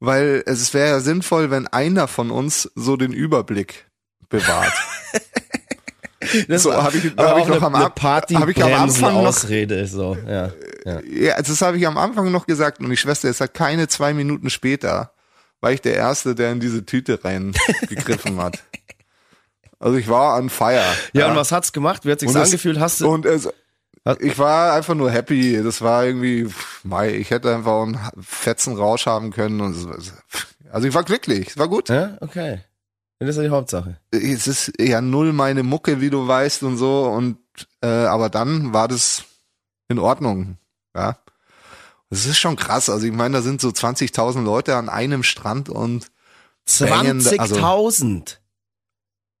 weil es wäre ja sinnvoll, wenn einer von uns so den Überblick bewahrt. das so, war- hab ich- hab ich noch eine, am eine Ab- hab ich am Anfang noch- Ausrede so, ja. ja. ja, das habe ich am Anfang noch gesagt und die Schwester ist halt keine zwei Minuten später, war ich der Erste, der in diese Tüte reingegriffen hat. Also ich war on fire. Ja, und was hat's gemacht? Wie hat sich's Und angefühlt? Hast du, Und es, ich war einfach nur happy. Das war irgendwie, mei, ich hätte einfach einen fetzen Rausch haben können. Und also ich war glücklich, es war gut. ja, okay. Das ist ja die Hauptsache. Es ist ja null meine Mucke, wie du weißt und so. Und äh, aber dann war das in Ordnung. Ja, das ist schon krass. Also ich meine, da sind so 20.000 Leute an einem Strand und Bangende, also- 20.000.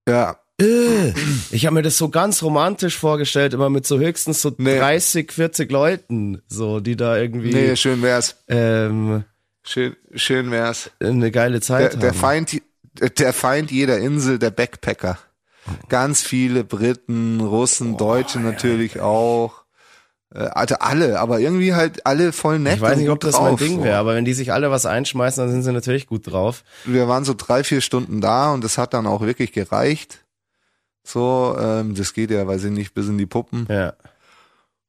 Ja. Äh, Ich habe mir das so ganz romantisch vorgestellt, immer mit so höchstens so Nee. 30, 40 Leuten, so die da irgendwie Nee, schön wär's. ähm, Schön, schön wär's. eine geile Der, Zeit der haben. Feind, der Feind jeder Insel, der Backpacker. Ganz viele Briten, Russen, Deutsche natürlich auch. Äh, Also alle, aber irgendwie halt alle voll nett. ich weiß nicht, ob das mein drauf, Ding so. wäre, aber wenn die sich alle was einschmeißen, dann sind sie natürlich gut drauf. Wir waren so drei, vier Stunden da und das hat dann auch wirklich gereicht. So, ähm, das geht ja, weiß ich nicht, bis in die Puppen. Ja.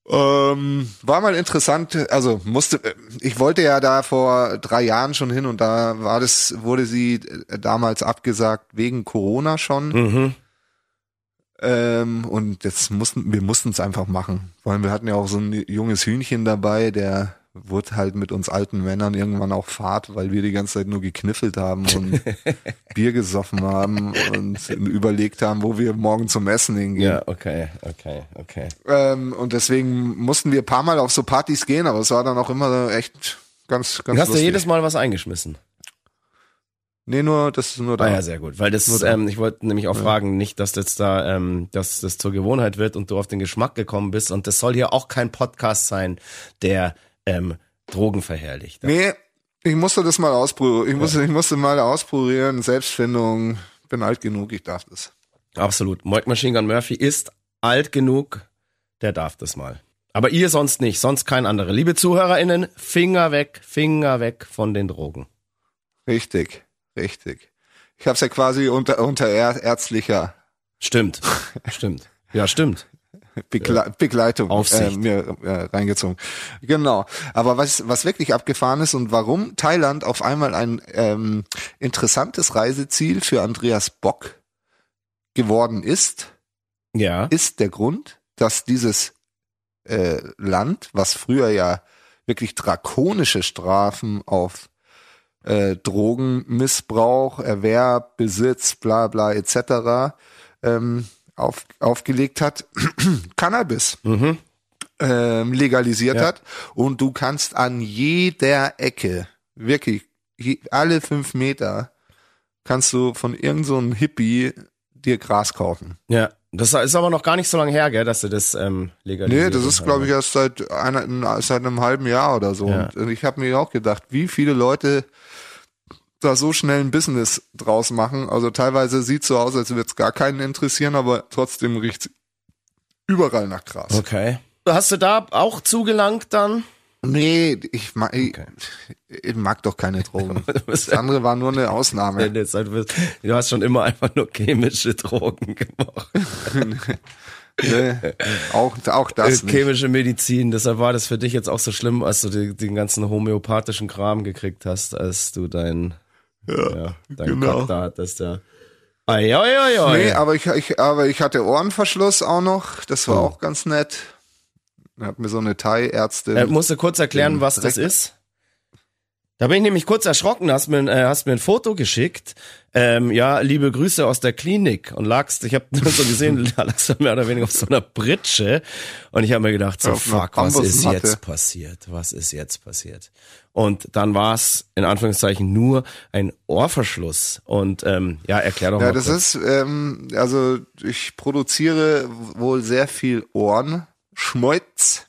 Ähm, war mal interessant, also musste, ich wollte ja da vor drei Jahren schon hin und da war das, wurde sie damals abgesagt wegen Corona schon. Mhm. Ähm, und jetzt mussten, wir mussten es einfach machen. Vor allem wir hatten ja auch so ein junges Hühnchen dabei, der wurde halt mit uns alten Männern irgendwann auch Fahrt, weil wir die ganze Zeit nur gekniffelt haben und Bier gesoffen haben und überlegt haben, wo wir morgen zum Essen hingehen. Ja, okay, okay, okay. Ähm, und deswegen mussten wir ein paar Mal auf so Partys gehen, aber es war dann auch immer echt ganz, ganz Du hast ja lustig. jedes Mal was eingeschmissen. nee, nur, das ist nur da. Ah ja, sehr gut. Weil das, da. ähm, ich wollte nämlich auch fragen, nicht, dass jetzt da, ähm, dass das zur Gewohnheit wird und du auf den Geschmack gekommen bist. Und das soll hier auch kein Podcast sein, der ähm, Drogen verherrlicht. Nee, ich musste das mal ausprobieren. Ich musste, ich musste mal ausprobieren. Selbstfindung. Bin alt genug, ich darf das. Absolut. Moik Machine Gun Murphy ist alt genug, der darf das mal. Aber ihr sonst nicht, sonst kein anderer. Liebe ZuhörerInnen, Finger weg, Finger weg von den Drogen. Richtig, richtig. Ich habe es ja quasi unter, unter är- ärztlicher Stimmt, stimmt. Ja, stimmt. Begle Begleitung äh, mir äh, reingezogen. Genau. Aber was, was wirklich abgefahren ist und warum Thailand auf einmal ein ähm, interessantes Reiseziel für Andreas Bock geworden ist, Ja. ist der Grund, dass dieses äh, Land, was früher ja wirklich drakonische Strafen auf äh, Drogenmissbrauch, Erwerb, Besitz, bla bla etc. Ähm, auf, aufgelegt hat, Cannabis Mhm. ähm, legalisiert Ja. hat und du kannst an jeder Ecke, wirklich je, alle fünf Meter, kannst du von irgendeinem so einem Hippie dir Gras kaufen. Ja. Das ist aber noch gar nicht so lange her, gell, dass sie das ähm, legalisiert Nee, das ist, haben. glaube ich, erst seit, einer, seit einem halben Jahr oder so. Ja. Und ich habe mir auch gedacht, wie viele Leute da so schnell ein Business draus machen. Also teilweise sieht so aus, als würde es gar keinen interessieren, aber trotzdem riecht überall nach Gras. Okay. Hast du da auch zugelangt dann? Nee, ich mag, ich, Okay. ich mag doch keine Drogen. Das andere war nur eine Ausnahme. Du hast schon immer einfach nur chemische Drogen gemacht. Nee, auch, auch das nicht. chemische Medizin. Deshalb war das für dich jetzt auch so schlimm, als du den ganzen homöopathischen Kram gekriegt hast, als du dein, ja, dein genau. Da hattest, ja. Ai, ai, ai, ai. Nee, aber ich, ich, aber ich hatte Ohrenverschluss auch noch. Das war Oh. auch ganz nett. Da hat mir so eine Thai-Ärztin. äh, musst du kurz erklären, was das ist? Da bin ich nämlich kurz erschrocken, hast mir, äh, hast mir ein Foto geschickt. Ähm, ja, liebe Grüße aus der Klinik und lagst, ich habe so gesehen, da lagst du mehr oder weniger auf so einer Pritsche und ich habe mir gedacht, so einer fuck, was ist jetzt passiert? Was ist jetzt passiert? Und dann war es in Anführungszeichen nur ein Ohrverschluss und ähm, ja, erklär doch Ja, mal das kurz. ist, ähm, also ich produziere wohl sehr viel Ohrenschmutz.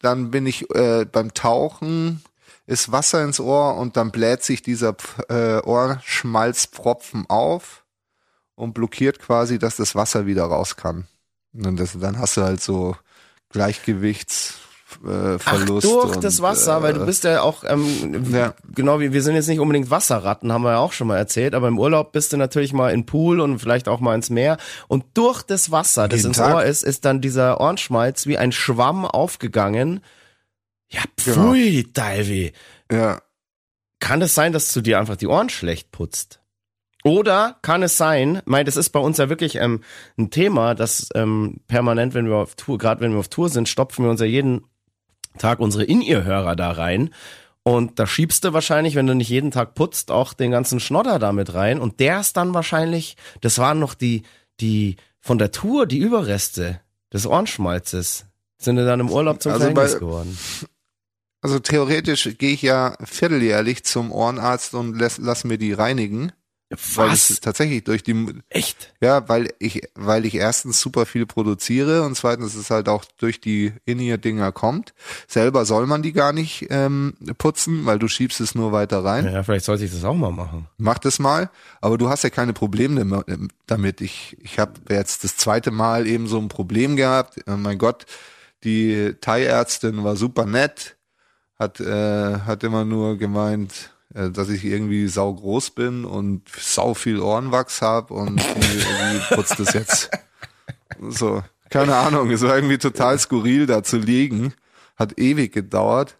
Dann bin ich äh, beim Tauchen, ist Wasser ins Ohr und dann bläht sich dieser äh, Ohrschmalzpfropfen auf und blockiert quasi, dass das Wasser wieder raus kann. Und das, dann hast du halt so Gleichgewichtsverlust. Äh, Ach, Verlust durch und, das Wasser, weil du äh, bist ja auch, ähm, Ja. genau wie wir sind jetzt nicht unbedingt Wasserratten, haben wir ja auch schon mal erzählt, aber im Urlaub bist du natürlich mal in Pool und vielleicht auch mal ins Meer und durch das Wasser, das ins Tag. Ohr ist, ist dann dieser Ohrenschmalz wie ein Schwamm aufgegangen. Ja, Genau. pfui, Dalvi. Ja, Kann es sein, dass du dir einfach die Ohren schlecht putzt? Oder kann es sein, mein, das ist bei uns ja wirklich ähm, ein Thema, dass ähm, permanent, wenn wir auf Tour, gerade wenn wir auf Tour sind, stopfen wir uns ja jeden Tag unsere In-Ear-Hörer da rein. Und da schiebst du wahrscheinlich, wenn du nicht jeden Tag putzt, auch den ganzen Schnodder damit rein. Und der ist dann wahrscheinlich, das waren noch die, die von der Tour, die Überreste des Ohrenschmalzes. Sind dann im Urlaub zum Also Verhängnis geworden. Also theoretisch gehe ich ja vierteljährlich zum Ohrenarzt und lass, lass mir die reinigen. Weil Was? es tatsächlich durch die, Echt? ja, weil ich, weil ich erstens super viel produziere und zweitens es halt auch durch die In-Ear-Dinger kommt. Selber soll man die gar nicht ähm, putzen, weil du schiebst es nur weiter rein. Ja, vielleicht sollte ich das auch mal machen. Mach das mal, aber du hast ja keine Probleme dam- damit. Ich, ich habe jetzt das zweite Mal eben so ein Problem gehabt. Oh mein Gott, die Thai-Ärztin war super nett, hat, äh, hat immer nur gemeint, äh, dass ich irgendwie sau groß bin und sau viel Ohrenwachs hab und die putzt das jetzt. So, keine Ahnung, es war irgendwie total skurril da zu liegen. Hat ewig gedauert.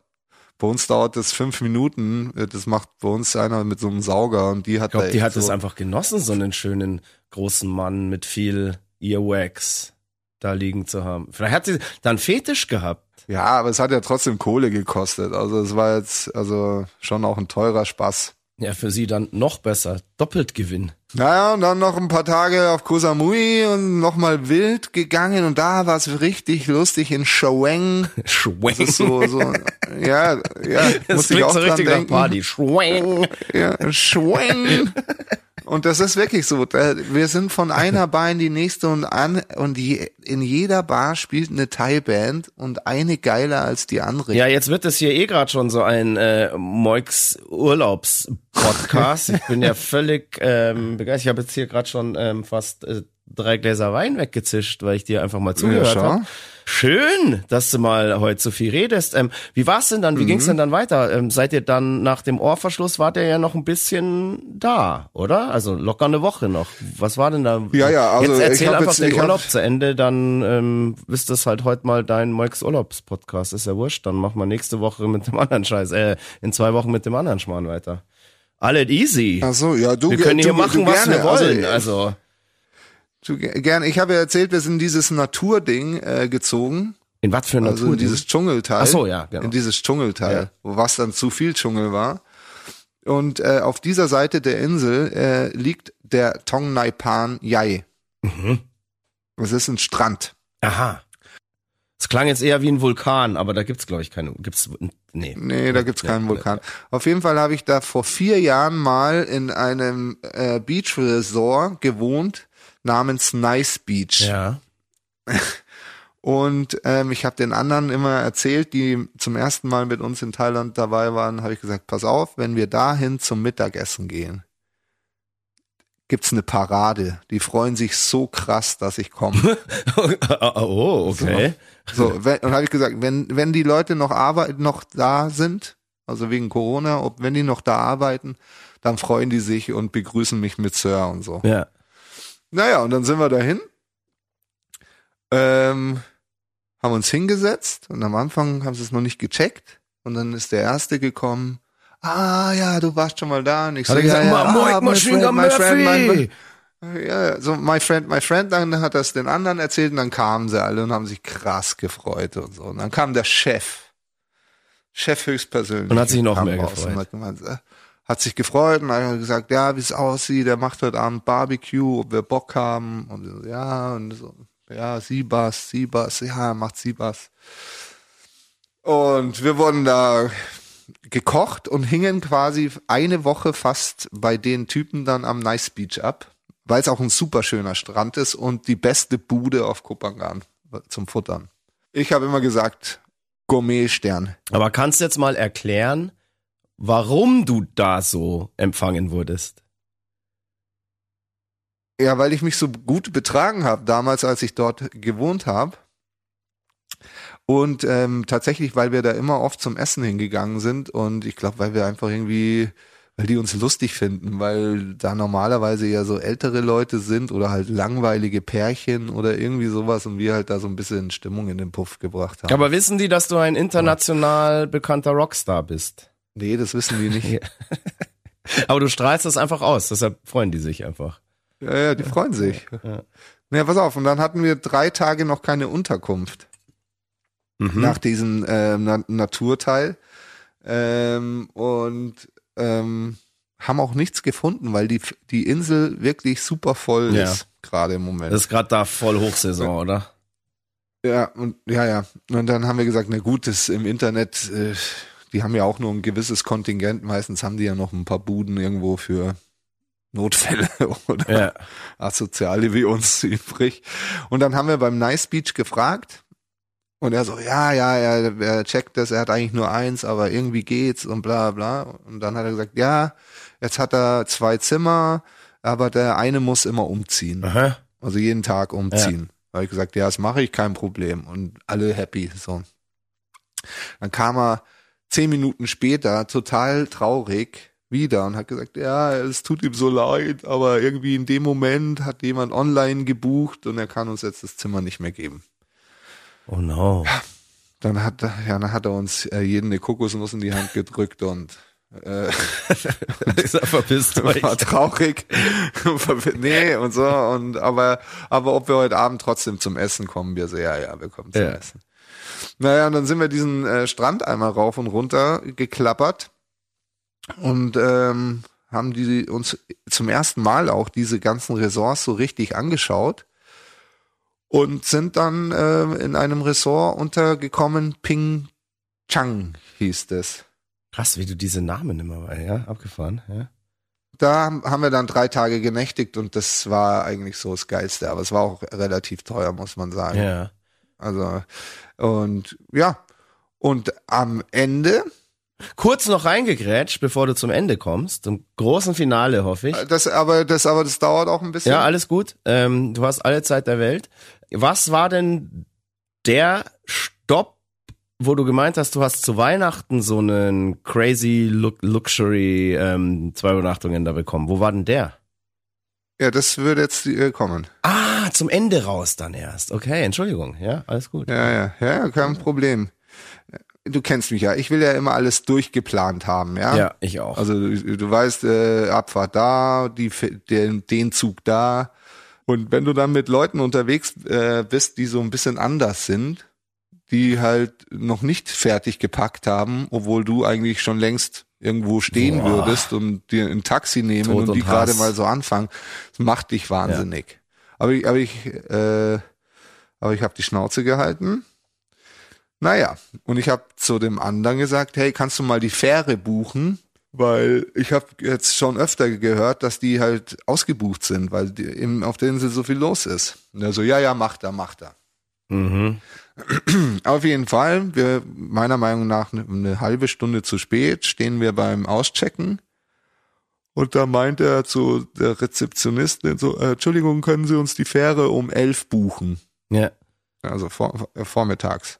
Bei uns dauert das fünf Minuten. Äh, Das macht bei uns einer mit so einem Sauger und die hat Ich glaube, die hat es so, einfach genossen, so einen schönen großen Mann mit viel Earwax da liegen zu haben. Vielleicht hat sie da einen Fetisch gehabt. Ja, aber es hat ja trotzdem Kohle gekostet. Also es war jetzt also schon auch ein teurer Spaß. Ja, für sie dann noch besser. Doppelt Gewinn. Naja, und dann noch ein paar Tage auf Koh Samui und nochmal wild gegangen und da war es richtig lustig in. Das ist so, so, ja, ja, Das muss ich auch so dran richtig denken. Party. Schwenk. Ja, Schwing. Und das ist wirklich so. Wir sind von einer Bar in die nächste und an und die, in jeder Bar spielt eine Thai-Band und eine geiler als die andere. Ja, jetzt wird es hier eh gerade schon so ein äh, Moix Urlaubs-Podcast. ich bin ja völlig ähm, begeistert. Ich habe jetzt hier gerade schon ähm, fast äh, drei Gläser Wein weggezischt, weil ich dir einfach mal zugehört schau. habe. Schön, dass du mal heute so viel redest. Ähm, wie war's denn dann? Wie Mhm. ging's denn dann weiter? Ähm, seid ihr dann nach dem Ohrverschluss, wart ihr ja noch ein bisschen da, oder? Also locker eine Woche noch. Was war denn da? Ja, ja, also jetzt erzähl einfach jetzt- den Urlaub zu Ende, dann ähm, ist das halt heute mal dein Moix Urlaubs Podcast. Ist ja wurscht. Dann machen wir nächste Woche mit dem anderen Scheiß, äh, in zwei Wochen mit dem anderen Schmarrn weiter. Alles easy. Ach so, ja, du wir können du, hier machen, du was gerne. wir wollen. Also, Also, du, gerne. Ich habe ja erzählt, wir sind in dieses Naturding äh, gezogen, in was für einer also Natur? in dieses Dschungelteil. Ach so, ja, genau. In dieses Dschungelteil, Ja. wo was dann zu viel Dschungel war. Und äh, auf dieser Seite der Insel äh, liegt der Tong Nai Pan Yai. Mhm. Das ist ein Strand. Aha. Es klang jetzt eher wie ein Vulkan, aber da gibt's glaube ich keine. Gibt's nee. Nee, da gibt's keinen Vulkan. Auf jeden Fall habe ich da vor vier Jahren mal in einem äh, Beach Resort gewohnt namens Nice Beach. Ja. Und ähm, ich habe den anderen immer erzählt, die zum ersten Mal mit uns in Thailand dabei waren, habe ich gesagt, pass auf, wenn wir dahin zum Mittagessen gehen, gibt's eine Parade. Die freuen sich so krass, dass ich komme. oh, okay. So, wenn, und habe ich gesagt, wenn wenn die Leute noch arbeiten, noch da sind, also wegen Corona, ob wenn die noch da arbeiten, dann freuen die sich und begrüßen mich mit Sir und so. Ja. Naja, und dann sind wir dahin, ähm, haben uns hingesetzt und am Anfang haben sie es noch nicht gecheckt und dann ist der Erste gekommen. Ah ja, du warst schon mal da und ich so, er gesagt, ja, "Ma- ja, Moik ah, my friend, my friend, my- Murphy." ja, so my friend, my friend, dann hat das den anderen erzählt und dann kamen sie alle und haben sich krass gefreut und so. Und dann kam der Chef, Chef höchstpersönlich. Und hat sich noch mehr gefreut. gemeint, äh, hat sich gefreut und hat gesagt, ja, wie es aussieht, er macht heute Abend Barbecue, ob wir Bock haben. Und so, ja, und so, ja, Siebas, Siebas, ja, macht Siebas. Und wir wurden da gekocht und hingen quasi eine Woche fast bei den Typen dann am Nice Beach ab, weil es auch ein super schöner Strand ist und die beste Bude auf Kopangan zum Futtern. Ich habe immer gesagt, Gourmet-Stern. Aber kannst du jetzt mal erklären, warum du da so empfangen wurdest? Ja, weil ich mich so gut betragen habe, damals, als ich dort gewohnt habe. Und ähm, tatsächlich, weil wir da immer oft zum Essen hingegangen sind und ich glaube, weil wir einfach irgendwie, weil die uns lustig finden, weil da normalerweise ja so ältere Leute sind oder halt langweilige Pärchen oder irgendwie sowas und wir halt da so ein bisschen Stimmung in den Puff gebracht haben. Aber wissen die, dass du ein international bekannter Rockstar bist? Nee, das wissen die nicht. Aber du strahlst das einfach aus, deshalb freuen die sich einfach. Ja, ja, die freuen sich. Ja. Naja, pass auf, und dann hatten wir drei Tage noch keine Unterkunft. Mhm. nach diesem ähm, Na Naturteil ähm, und ähm, haben auch nichts gefunden, weil die die Insel wirklich super voll Ja. ist gerade im Moment. Das ist gerade da voll Hochsaison, oder? ja und ja ja und dann haben wir gesagt, na gut, das im Internet, äh, die haben ja auch nur ein gewisses Kontingent. Meistens haben die ja noch ein paar Buden irgendwo für Notfälle oder Ja. Asoziale wie uns übrig. Und dann haben wir beim Nice Beach gefragt. Und er so, ja, ja, er, er checkt das, er hat eigentlich nur eins, aber irgendwie geht's und bla bla. Und dann hat er gesagt, ja, jetzt hat er zwei Zimmer, aber der eine muss immer umziehen. Aha. Also jeden Tag umziehen. Da habe ich gesagt, ja, das mache ich, kein Problem. Und alle happy. So. Dann kam er zehn Minuten später total traurig wieder und hat gesagt, ja, es tut ihm so leid, aber irgendwie in dem Moment hat jemand online gebucht und er kann uns jetzt das Zimmer nicht mehr geben. Oh no. Dann hat, er- ja, dann hat er uns äh, jeden eine Kokosnuss in die Hand gedrückt und äh, Verpisst euch. war traurig. nee, und so. Und aber, aber ob wir heute Abend trotzdem zum Essen kommen, wir so, ja, ja, wir kommen zum Ja. Essen. Naja, und dann sind wir diesen äh, Strand einmal rauf und runter geklappert und ähm, haben die uns zum ersten Mal auch diese ganzen Ressorts so richtig angeschaut und sind dann äh, in einem Ressort untergekommen, Ping Chang hieß es. Krass, wie du diese Namen immer, ja, abgefahren, ja. Da haben wir dann drei Tage genächtigt und das war eigentlich so das Geilste, aber es war auch relativ teuer, muss man sagen. Ja. Also, und ja, und am Ende, Kurz noch reingegrätscht, bevor du zum Ende kommst, zum großen Finale, hoffe ich. das aber, das aber, das dauert auch ein bisschen. Ja, alles gut. Ähm, du hast alle Zeit der Welt. Was war denn der Stopp, wo du gemeint hast, du hast zu Weihnachten so einen crazy Lu- Luxury ähm, zwei Übernachtungen da bekommen? Wo war denn der? Ja, das würde jetzt äh, kommen. Ah, zum Ende raus dann erst. Okay, Entschuldigung. Ja, alles gut. Ja, ja, ja, kein Problem. Du kennst mich ja, ich will ja immer alles durchgeplant haben, ja. Ja, ich auch. Also du, du weißt, äh, Abfahrt da, die, den, den Zug da. Und wenn du dann mit Leuten unterwegs äh, bist, die so ein bisschen anders sind, die halt noch nicht fertig gepackt haben, obwohl du eigentlich schon längst irgendwo stehen Boah. würdest und dir ein Taxi nehmen Tod und die gerade mal so anfangen, das macht dich wahnsinnig. Aber ich, aber ich, äh, aber ich habe die Schnauze gehalten. Naja, und ich habe zu dem anderen gesagt, hey, kannst du mal die Fähre buchen? Weil ich habe jetzt schon öfter gehört, dass die halt ausgebucht sind, weil die, eben auf der Insel so viel los ist. Und er so, ja, ja, macht er, macht er. Mhm. Auf jeden Fall, wir meiner Meinung nach eine, eine halbe Stunde zu spät, stehen wir beim Auschecken. Und da meint er zu der Rezeptionistin so, äh, Entschuldigung, können Sie uns die Fähre um elf buchen? Ja. also vor, vormittags.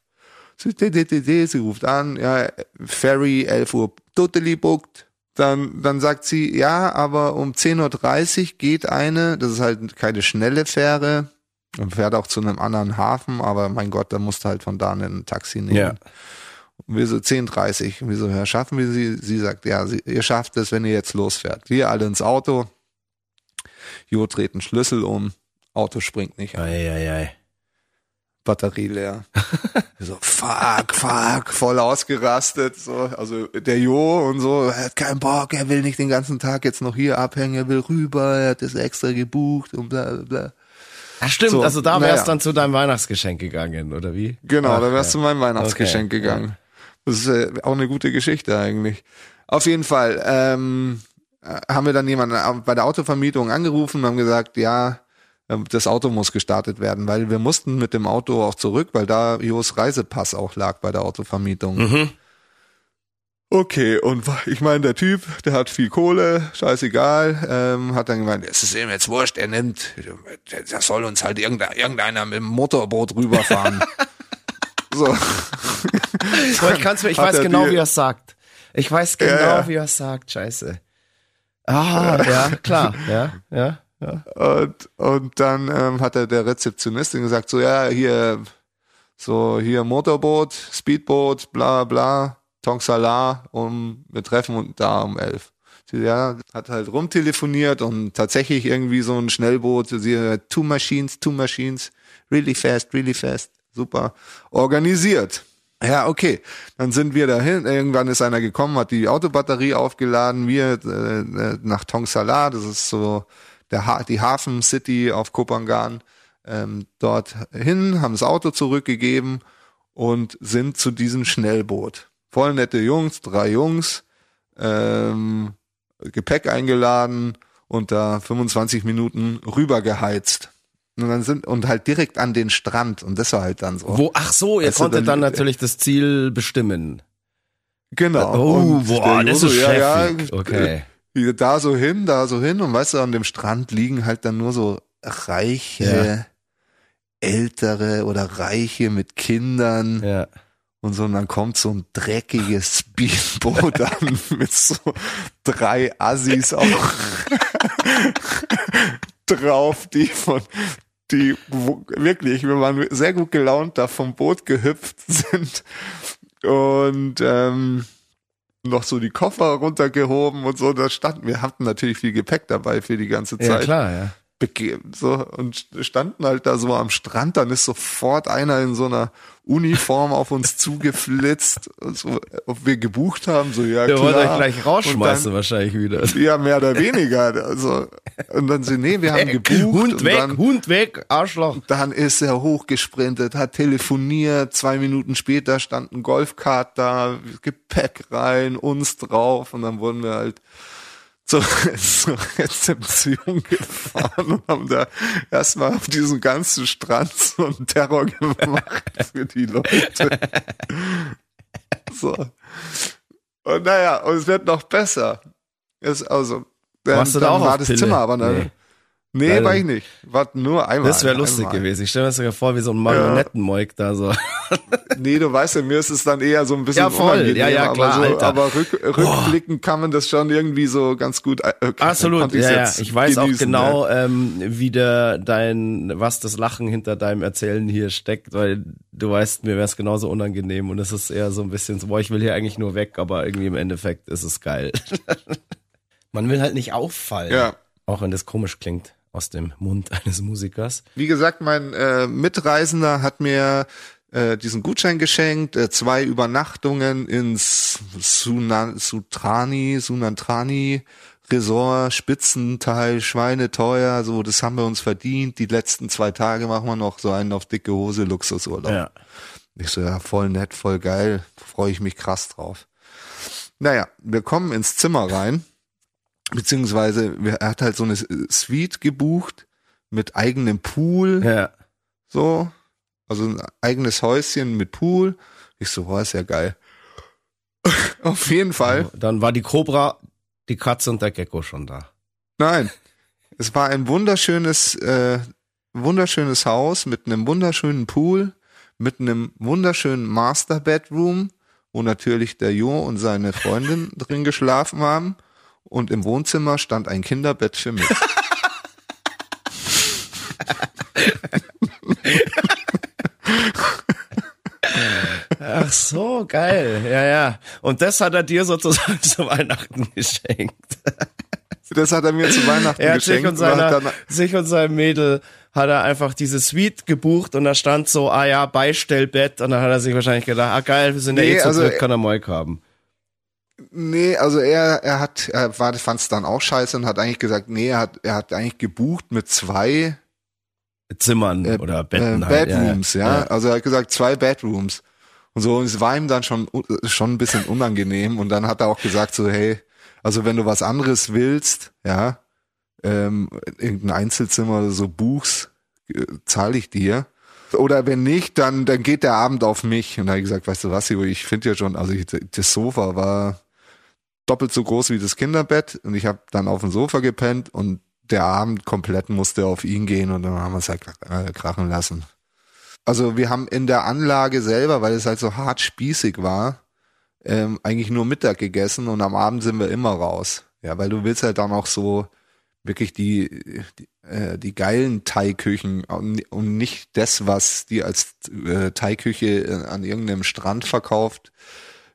Sie, sie ruft an, ja, Ferry, 11 Uhr, totally booked. Dann, dann sagt sie, ja, aber um 10.30 Uhr geht eine, das ist halt keine schnelle Fähre, und fährt auch zu einem anderen Hafen, aber mein Gott, da musst du halt von da ein Taxi nehmen. Ja. Und wir so 10.30 Uhr, wir so, ja, schaffen wir sie? Sie sagt, ja, sie, ihr schafft es, wenn ihr jetzt losfährt. Wir alle ins Auto, Jo dreht einen Schlüssel um, Auto springt nicht an. Ei, ei, ei. Batterie leer. so, fuck, fuck, voll ausgerastet. So, also der Jo und so, er hat keinen Bock, er will nicht den ganzen Tag jetzt noch hier abhängen, er will rüber, er hat das extra gebucht und bla bla bla. Ach stimmt, So, also da wär's naja. dann zu deinem Weihnachtsgeschenk gegangen, oder wie? Genau, Ach, da wärst ja. du mein Weihnachtsgeschenk Okay, gegangen. Das ist äh, auch eine gute Geschichte eigentlich. Auf jeden Fall ähm, äh, haben wir dann jemanden äh, bei der Autovermietung angerufen und haben gesagt, ja, äh, das Auto muss gestartet werden, weil wir mussten mit dem Auto auch zurück, weil da Jos Reisepass auch lag bei der Autovermietung. Mhm. Okay, und ich meine, der Typ, der hat viel Kohle, scheißegal, ähm, hat dann gemeint, es ist ihm jetzt wurscht, er nimmt, der soll uns halt irgendeiner, irgendeiner mit dem Motorboot rüberfahren. so. So, ich kann's, ich weiß genau, wie er es sagt. Ich weiß genau, ja. wie er es sagt. Scheiße. Ah, ja, klar. Ja, ja, ja. Und, und dann ähm, hat er der Rezeptionistin gesagt, so ja, hier, so hier Motorboot, Speedboot, bla bla, Tongsala, um, wir treffen uns da um elf. Sie, ja, hat halt rumtelefoniert und tatsächlich irgendwie so ein Schnellboot, sie, two machines, two machines, really fast, really fast, super, organisiert. Ja, okay. Dann sind wir dahin. Irgendwann ist einer gekommen, hat die Autobatterie aufgeladen. Wir äh, nach Tongsala, das ist so der ha die Hafen City auf Kopangan, ähm, dort hin, haben das Auto zurückgegeben und sind zu diesem Schnellboot. Voll nette Jungs, drei Jungs, ähm, Gepäck eingeladen und da 25 Minuten rübergeheizt. Und dann sind, und halt direkt an den Strand. Und das war halt dann so. Wo, ach so, ihr Weißt konntet dann- dann natürlich das Ziel bestimmen. Genau. Oh, Und boah, das ist ja, ja, chefig. Okay. äh, Da so hin, da so hin. Und weißt du, an dem Strand liegen halt dann nur so reiche, ältere oder reiche mit Kindern. Ja. Und so, und dann kommt so ein dreckiges Speedboot an mit so drei Assis auch drauf, die von, die wirklich, wir waren sehr gut gelaunt da vom Boot gehüpft sind. Und ähm, noch so die Koffer runtergehoben und so, da standen, wir hatten natürlich viel Gepäck dabei für die ganze Ja, Zeit. klar, ja. Begeben, so, und standen halt da so am Strand, dann ist sofort einer in so einer Uniform auf uns zugeflitzt, so, ob wir gebucht haben, so, ja, Ihr klar. wollt euch gleich rausschmeißen Und wahrscheinlich wieder. dann, ja, mehr oder weniger, also, und dann sie, nee, wir haben gebucht. Hund und weg, dann, Hund weg, Arschloch. dann ist er hochgesprintet, hat telefoniert, zwei Minuten später stand ein Golfkart da, Gepäck rein, uns drauf und dann wurden wir halt zur, zur Rezeption gefahren und haben da erstmal auf diesem ganzen Strand so einen Terror gemacht für die Leute. So. Und naja, und es wird noch besser. Ist also, dann, Warst du da auch war das Pille? Zimmer, aber dann, Nee. Nee, Geil. war ich nicht. War nur einmal. Das wäre lustig einmal. gewesen. Ich stelle mir das sogar vor, wie so ein Marionettenmoik da so. Nee, du weißt ja, mir ist es dann eher so ein bisschen Ja, voll. Ja, ja, klar, aber, so, aber rück, rückblickend kann man das schon irgendwie so ganz gut. äh, Okay, Absolut, ja, ja. Ich weiß auch genau, Ja. ähm, wie der dein, was das Lachen hinter deinem Erzählen hier steckt, weil du weißt, mir wäre es genauso unangenehm und es ist eher so ein bisschen so, boah, ich will hier eigentlich nur weg, aber irgendwie im Endeffekt ist es geil. Man will halt nicht auffallen. Ja. Auch wenn das komisch klingt aus dem Mund eines Musikers. Wie gesagt, mein äh, Mitreisender hat mir äh, diesen Gutschein geschenkt, äh, zwei Übernachtungen ins Sunan, Sutrani, Sunantrani Resort, Spitzenteil, Schweineteuer, so, das haben wir uns verdient. Die letzten zwei Tage machen wir noch so einen auf dicke Hose Luxusurlaub. Ja. Ich so, ja, voll nett, voll geil, freue ich mich krass drauf. Naja, wir kommen ins Zimmer rein, beziehungsweise er hat halt so eine Suite gebucht mit eigenem Pool, Ja. so, also ein eigenes Häuschen mit Pool. Ich so, boah, ist ja geil. Auf jeden Fall. Dann war die Cobra, die Katze und der Gecko schon da. Nein, es war ein wunderschönes, äh, wunderschönes Haus mit einem wunderschönen Pool, mit einem wunderschönen Master Bedroom, wo natürlich der Jo und seine Freundin drin geschlafen haben. Und im Wohnzimmer stand ein Kinderbett für mich. Ach so, geil. Ja, ja. Und das hat er dir sozusagen zu Weihnachten geschenkt. Das hat er mir zu Weihnachten Er hat sich geschenkt. und, seiner, hat dann, sich und seinem Mädel hat er einfach diese Suite gebucht und da stand so, ah ja, Beistellbett und dann hat er sich wahrscheinlich gedacht, ah geil, wir sind ja Nee, eh zu also, dritt, kann er Moik haben. Nee, also er, er hat, er war, fand es dann auch scheiße und hat eigentlich gesagt, nee, er hat, er hat eigentlich gebucht mit zwei Zimmern äh, oder Betten äh, halt. Bedrooms, ja, Also er hat gesagt, zwei Bedrooms. Und so, und es war ihm dann schon, schon ein bisschen unangenehm. Und dann hat er auch gesagt, so, hey, also wenn du was anderes willst, ja, ähm, irgendein Einzelzimmer oder so buchst, äh, zahle ich dir. Oder wenn nicht, dann, dann geht der Abend auf mich. Und da habe ich gesagt, weißt du was, ich finde ja schon, also ich, das Sofa war doppelt so groß wie das Kinderbett und ich habe dann auf dem Sofa gepennt und der Abend komplett musste auf ihn gehen und dann haben wir es halt äh, krachen lassen. Also wir haben in der Anlage selber, weil es halt so hart spießig war, ähm, eigentlich nur Mittag gegessen und am Abend sind wir immer raus. Ja, weil du willst halt dann auch so wirklich die, die, äh, die geilen Thai-Küchen und und nicht das, was die als äh, Thai-Küche äh, an irgendeinem Strand verkauft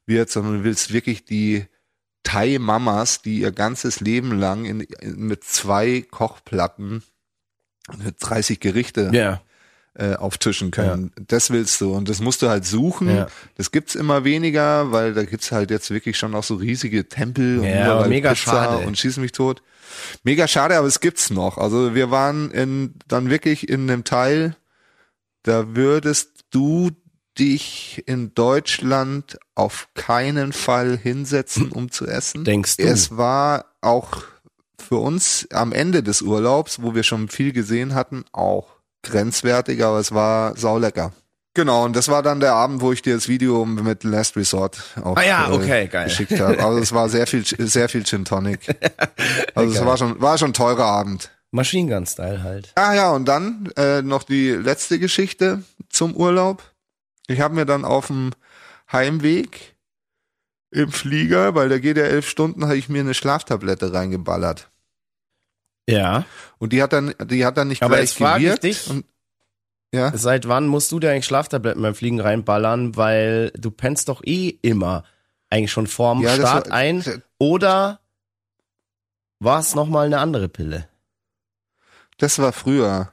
wird, sondern du willst wirklich die Thai-Mamas, die ihr ganzes Leben lang in, in, mit zwei Kochplatten mit 30 Gerichte Ja. äh, auftischen können. Das willst du und das musst du halt suchen. Ja. Das gibt's immer weniger, weil da gibt's halt jetzt wirklich schon auch so riesige Tempel und Ja, überall aber mega Pizza schade. und schieß mich tot. Mega schade, aber es gibt's noch. Also wir waren in, dann wirklich in einem Teil, da würdest du dich in Deutschland auf keinen Fall hinsetzen, um zu essen. Denkst du? Es war auch für uns am Ende des Urlaubs, wo wir schon viel gesehen hatten, auch grenzwertig, aber es war saulecker. Genau, und das war dann der Abend, wo ich dir das Video mit Last Resort auch Ah ja, äh, okay, geil. geschickt habe. Also es war sehr viel, sehr viel Gin Tonic. Also es war schon, war schon ein teurer Abend. Machine Gun Style halt. Ah ja, und dann äh, noch die letzte Geschichte zum Urlaub. Ich habe mir dann auf dem Heimweg im Flieger, weil der geht ja elf Stunden, habe ich mir eine Schlaftablette reingeballert. Ja. Und die hat dann, die hat dann nicht Aber gleich jetzt frage ich gewirkt. dich. Und, ja, Seit wann musst du dir eigentlich Schlaftabletten beim Fliegen reinballern? Weil du pennst doch eh immer eigentlich schon vorm Ja, Start war- ein. Oder war es nochmal eine andere Pille? das war früher.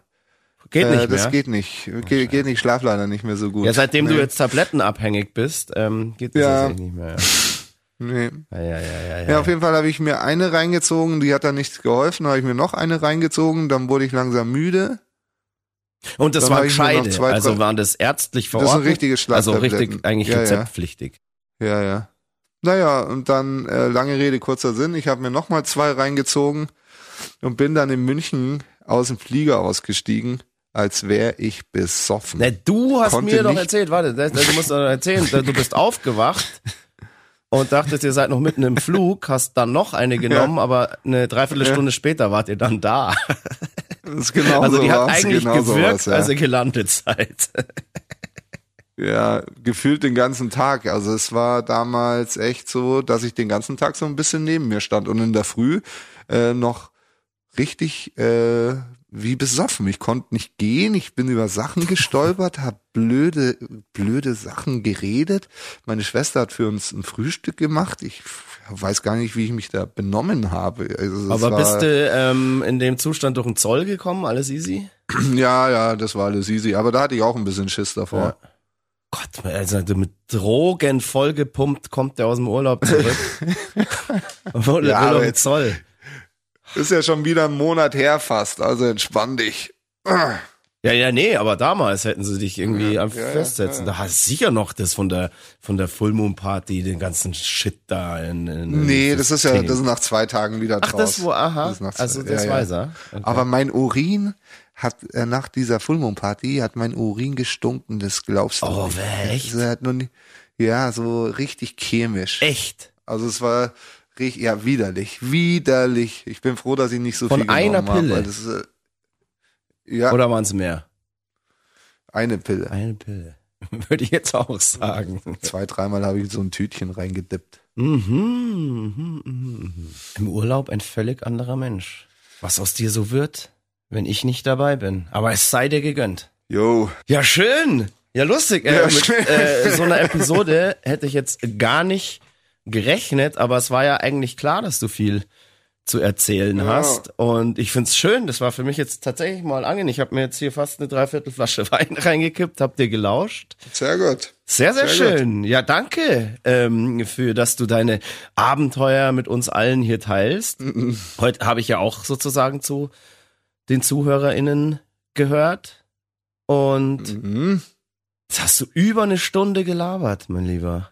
Geht nicht äh, das mehr. geht nicht. Ge geht nicht, ich schlaf leider nicht mehr so gut. ja, seitdem du Nee. jetzt tablettenabhängig bist, ähm, geht das Ja. nicht mehr. Nee. Ja, ja, ja, ja. ja, Ja, auf jeden Fall habe ich mir eine reingezogen, die hat dann nichts geholfen, habe ich mir noch eine reingezogen, dann wurde ich langsam müde. Und das Dann war habe ich mir noch gescheide. zwei, also waren das ärztlich Das verordnet? sind richtige Also Schlaftabletten. richtig, eigentlich ja, rezeptpflichtig. Ja, ja. ja. Naja, und dann, äh, lange Rede, kurzer Sinn, ich habe mir nochmal zwei reingezogen und bin dann in München aus dem Flieger ausgestiegen, als wäre ich besoffen. Na, du hast Konnte mir doch erzählt, warte, das, das, du musst doch erzählen, du bist aufgewacht und dachtest, ihr seid noch mitten im Flug, hast dann noch eine genommen, aber eine Dreiviertelstunde später wart ihr dann da. Das ist genau Also so die hat war's, eigentlich genau so gewirkt, war's, ja. als ihr gelandet seid. Ja, gefühlt den ganzen Tag. Also es war damals echt so, dass ich den ganzen Tag so ein bisschen neben mir stand und in der Früh äh, noch richtig äh, wie besoffen. Ich konnte nicht gehen, ich bin über Sachen gestolpert, habe blöde, blöde Sachen geredet. Meine Schwester hat für uns ein Frühstück gemacht. Ich weiß gar nicht, wie ich mich da benommen habe. Also Aber bist du ähm, in dem Zustand durch den Zoll gekommen? Alles easy? Ja, ja, das war alles easy. Aber da hatte ich auch ein bisschen Schiss davor. Gott, also mit Drogen vollgepumpt kommt der aus dem Urlaub zurück. Obwohl Ja, ja, will jetzt- Zoll. Ist ja schon wieder ein Monat her fast, also entspann dich. Ja, ja, nee, aber damals hätten sie dich irgendwie Ja, ja, festsetzen. Da hast du sicher noch das von der von der Full Moon Party, den ganzen Shit da. In, in, Nee, in das ist ja, das ist nach zwei Tagen wieder Ach, draus. das wo, aha. Das ist nach zwei- also das ja, ja. weiß er. Okay. Aber mein Urin hat äh, nach dieser Full Moon Party hat mein Urin gestunken, das glaubst du Oh, nicht. echt? Also, nie, ja, so richtig chemisch. Echt? Also es war richtig, ja, widerlich, widerlich. Ich bin froh, dass ich nicht so Von viel einer genommen Pille? Hab, das, äh, ja, Oder waren es mehr? eine Pille. Eine Pille. Würde ich jetzt auch sagen. Zwei, dreimal habe ich so ein Tütchen reingedippt. Mhm, mhm, mhm. Im Urlaub ein völlig anderer Mensch. Was aus dir so wird, wenn ich nicht dabei bin. Aber es sei dir gegönnt. Yo, Ja, schön. Ja, lustig. Äh, Ja, mit schön. äh, so einer Episode hätte ich jetzt gar nicht gerechnet, aber es war ja eigentlich klar, dass du viel zu erzählen Ja. hast. Und ich find's schön. Das war für mich jetzt tatsächlich mal angenehm. Ich habe mir jetzt hier fast eine Dreiviertelflasche Wein reingekippt, hab dir gelauscht. sehr gut. Sehr, sehr, Sehr gut. schön. Ja, danke ähm, für, dass du deine Abenteuer mit uns allen hier teilst. Heute habe ich ja auch sozusagen zu den ZuhörerInnen gehört. Und Mhm. jetzt hast du über eine Stunde gelabert, mein Lieber.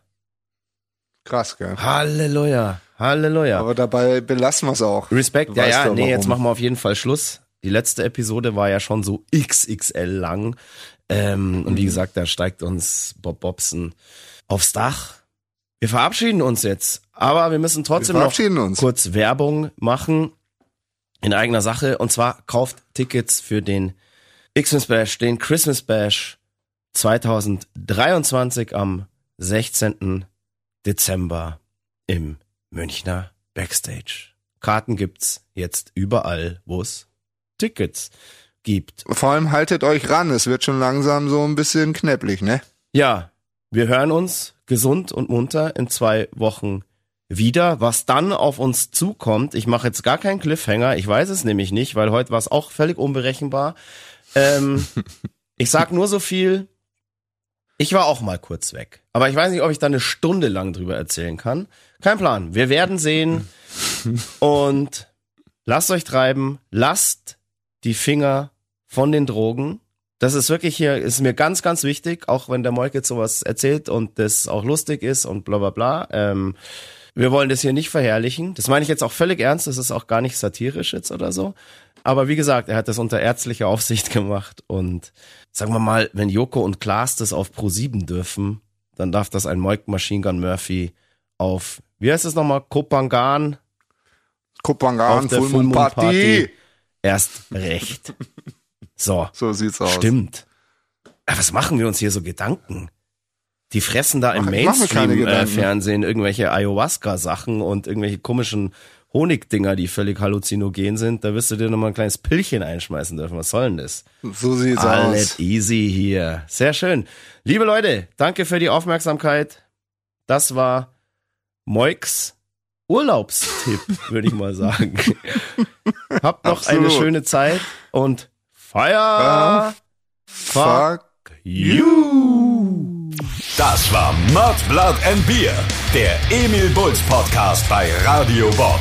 Krass, gell? Halleluja. Halleluja. Aber dabei belassen wir es auch. Respekt. Ja, ja, nee, jetzt warum. machen wir auf jeden Fall Schluss. Die letzte Episode war ja schon so XXL lang. Ähm, Und Mhm. wie gesagt, da steigt uns Bob Bobson aufs Dach. Wir verabschieden uns jetzt. Aber wir müssen Wir trotzdem noch verabschieden uns. kurz Werbung machen in eigener Sache. Und zwar kauft Tickets für den Xmas Bash, den Christmas Bash 2023 am 16. Dezember im Münchner Backstage. Karten gibt's jetzt überall, wo es Tickets gibt. Vor allem haltet euch ran, es wird schon langsam so ein bisschen knäpplich, ne? Ja, wir hören uns gesund und munter in zwei Wochen wieder. Was dann auf uns zukommt, ich mache jetzt gar keinen Cliffhanger, ich weiß es nämlich nicht, weil heute war es auch völlig unberechenbar. Ähm, ich sag nur so viel, ich war auch mal kurz weg. Aber ich weiß nicht, ob ich da eine Stunde lang drüber erzählen kann. Kein Plan. Wir werden sehen. Und lasst euch treiben. Lasst die Finger von den Drogen. Das ist wirklich hier, ist mir ganz, ganz wichtig, auch wenn der Molk jetzt sowas erzählt und das auch lustig ist und bla bla bla. Ähm, Wir wollen das hier nicht verherrlichen. Das meine ich jetzt auch völlig ernst. Das ist auch gar nicht satirisch jetzt oder so. Aber wie gesagt, er hat das unter ärztlicher Aufsicht gemacht. Und sagen wir mal, wenn Joko und Klaas das auf Pro 7 dürfen, dann darf das ein Moik Machine Gun Murphy auf, wie heißt es nochmal, Kopangan? Kopangan, auf der Full Moon Party. Party. Erst recht. So, So sieht's aus. stimmt. Aber was machen wir uns hier so Gedanken? Die fressen da im. Mainstream-Fernsehen irgendwelche Ayahuasca-Sachen und irgendwelche komischen Honigdinger, die völlig halluzinogen sind. Da wirst du dir nochmal ein kleines Pillchen einschmeißen dürfen. Was soll denn das? So sieht's Alles aus. easy hier. Sehr schön. Liebe Leute, danke für die Aufmerksamkeit. Das war Moiks Urlaubstipp, würde ich mal sagen. Habt noch eine Absolut. schöne Zeit und Fire Ja. fuck Fuck. you. Das war Mud, Blood and Beer, der Emil Bulls Podcast bei Radio Bob.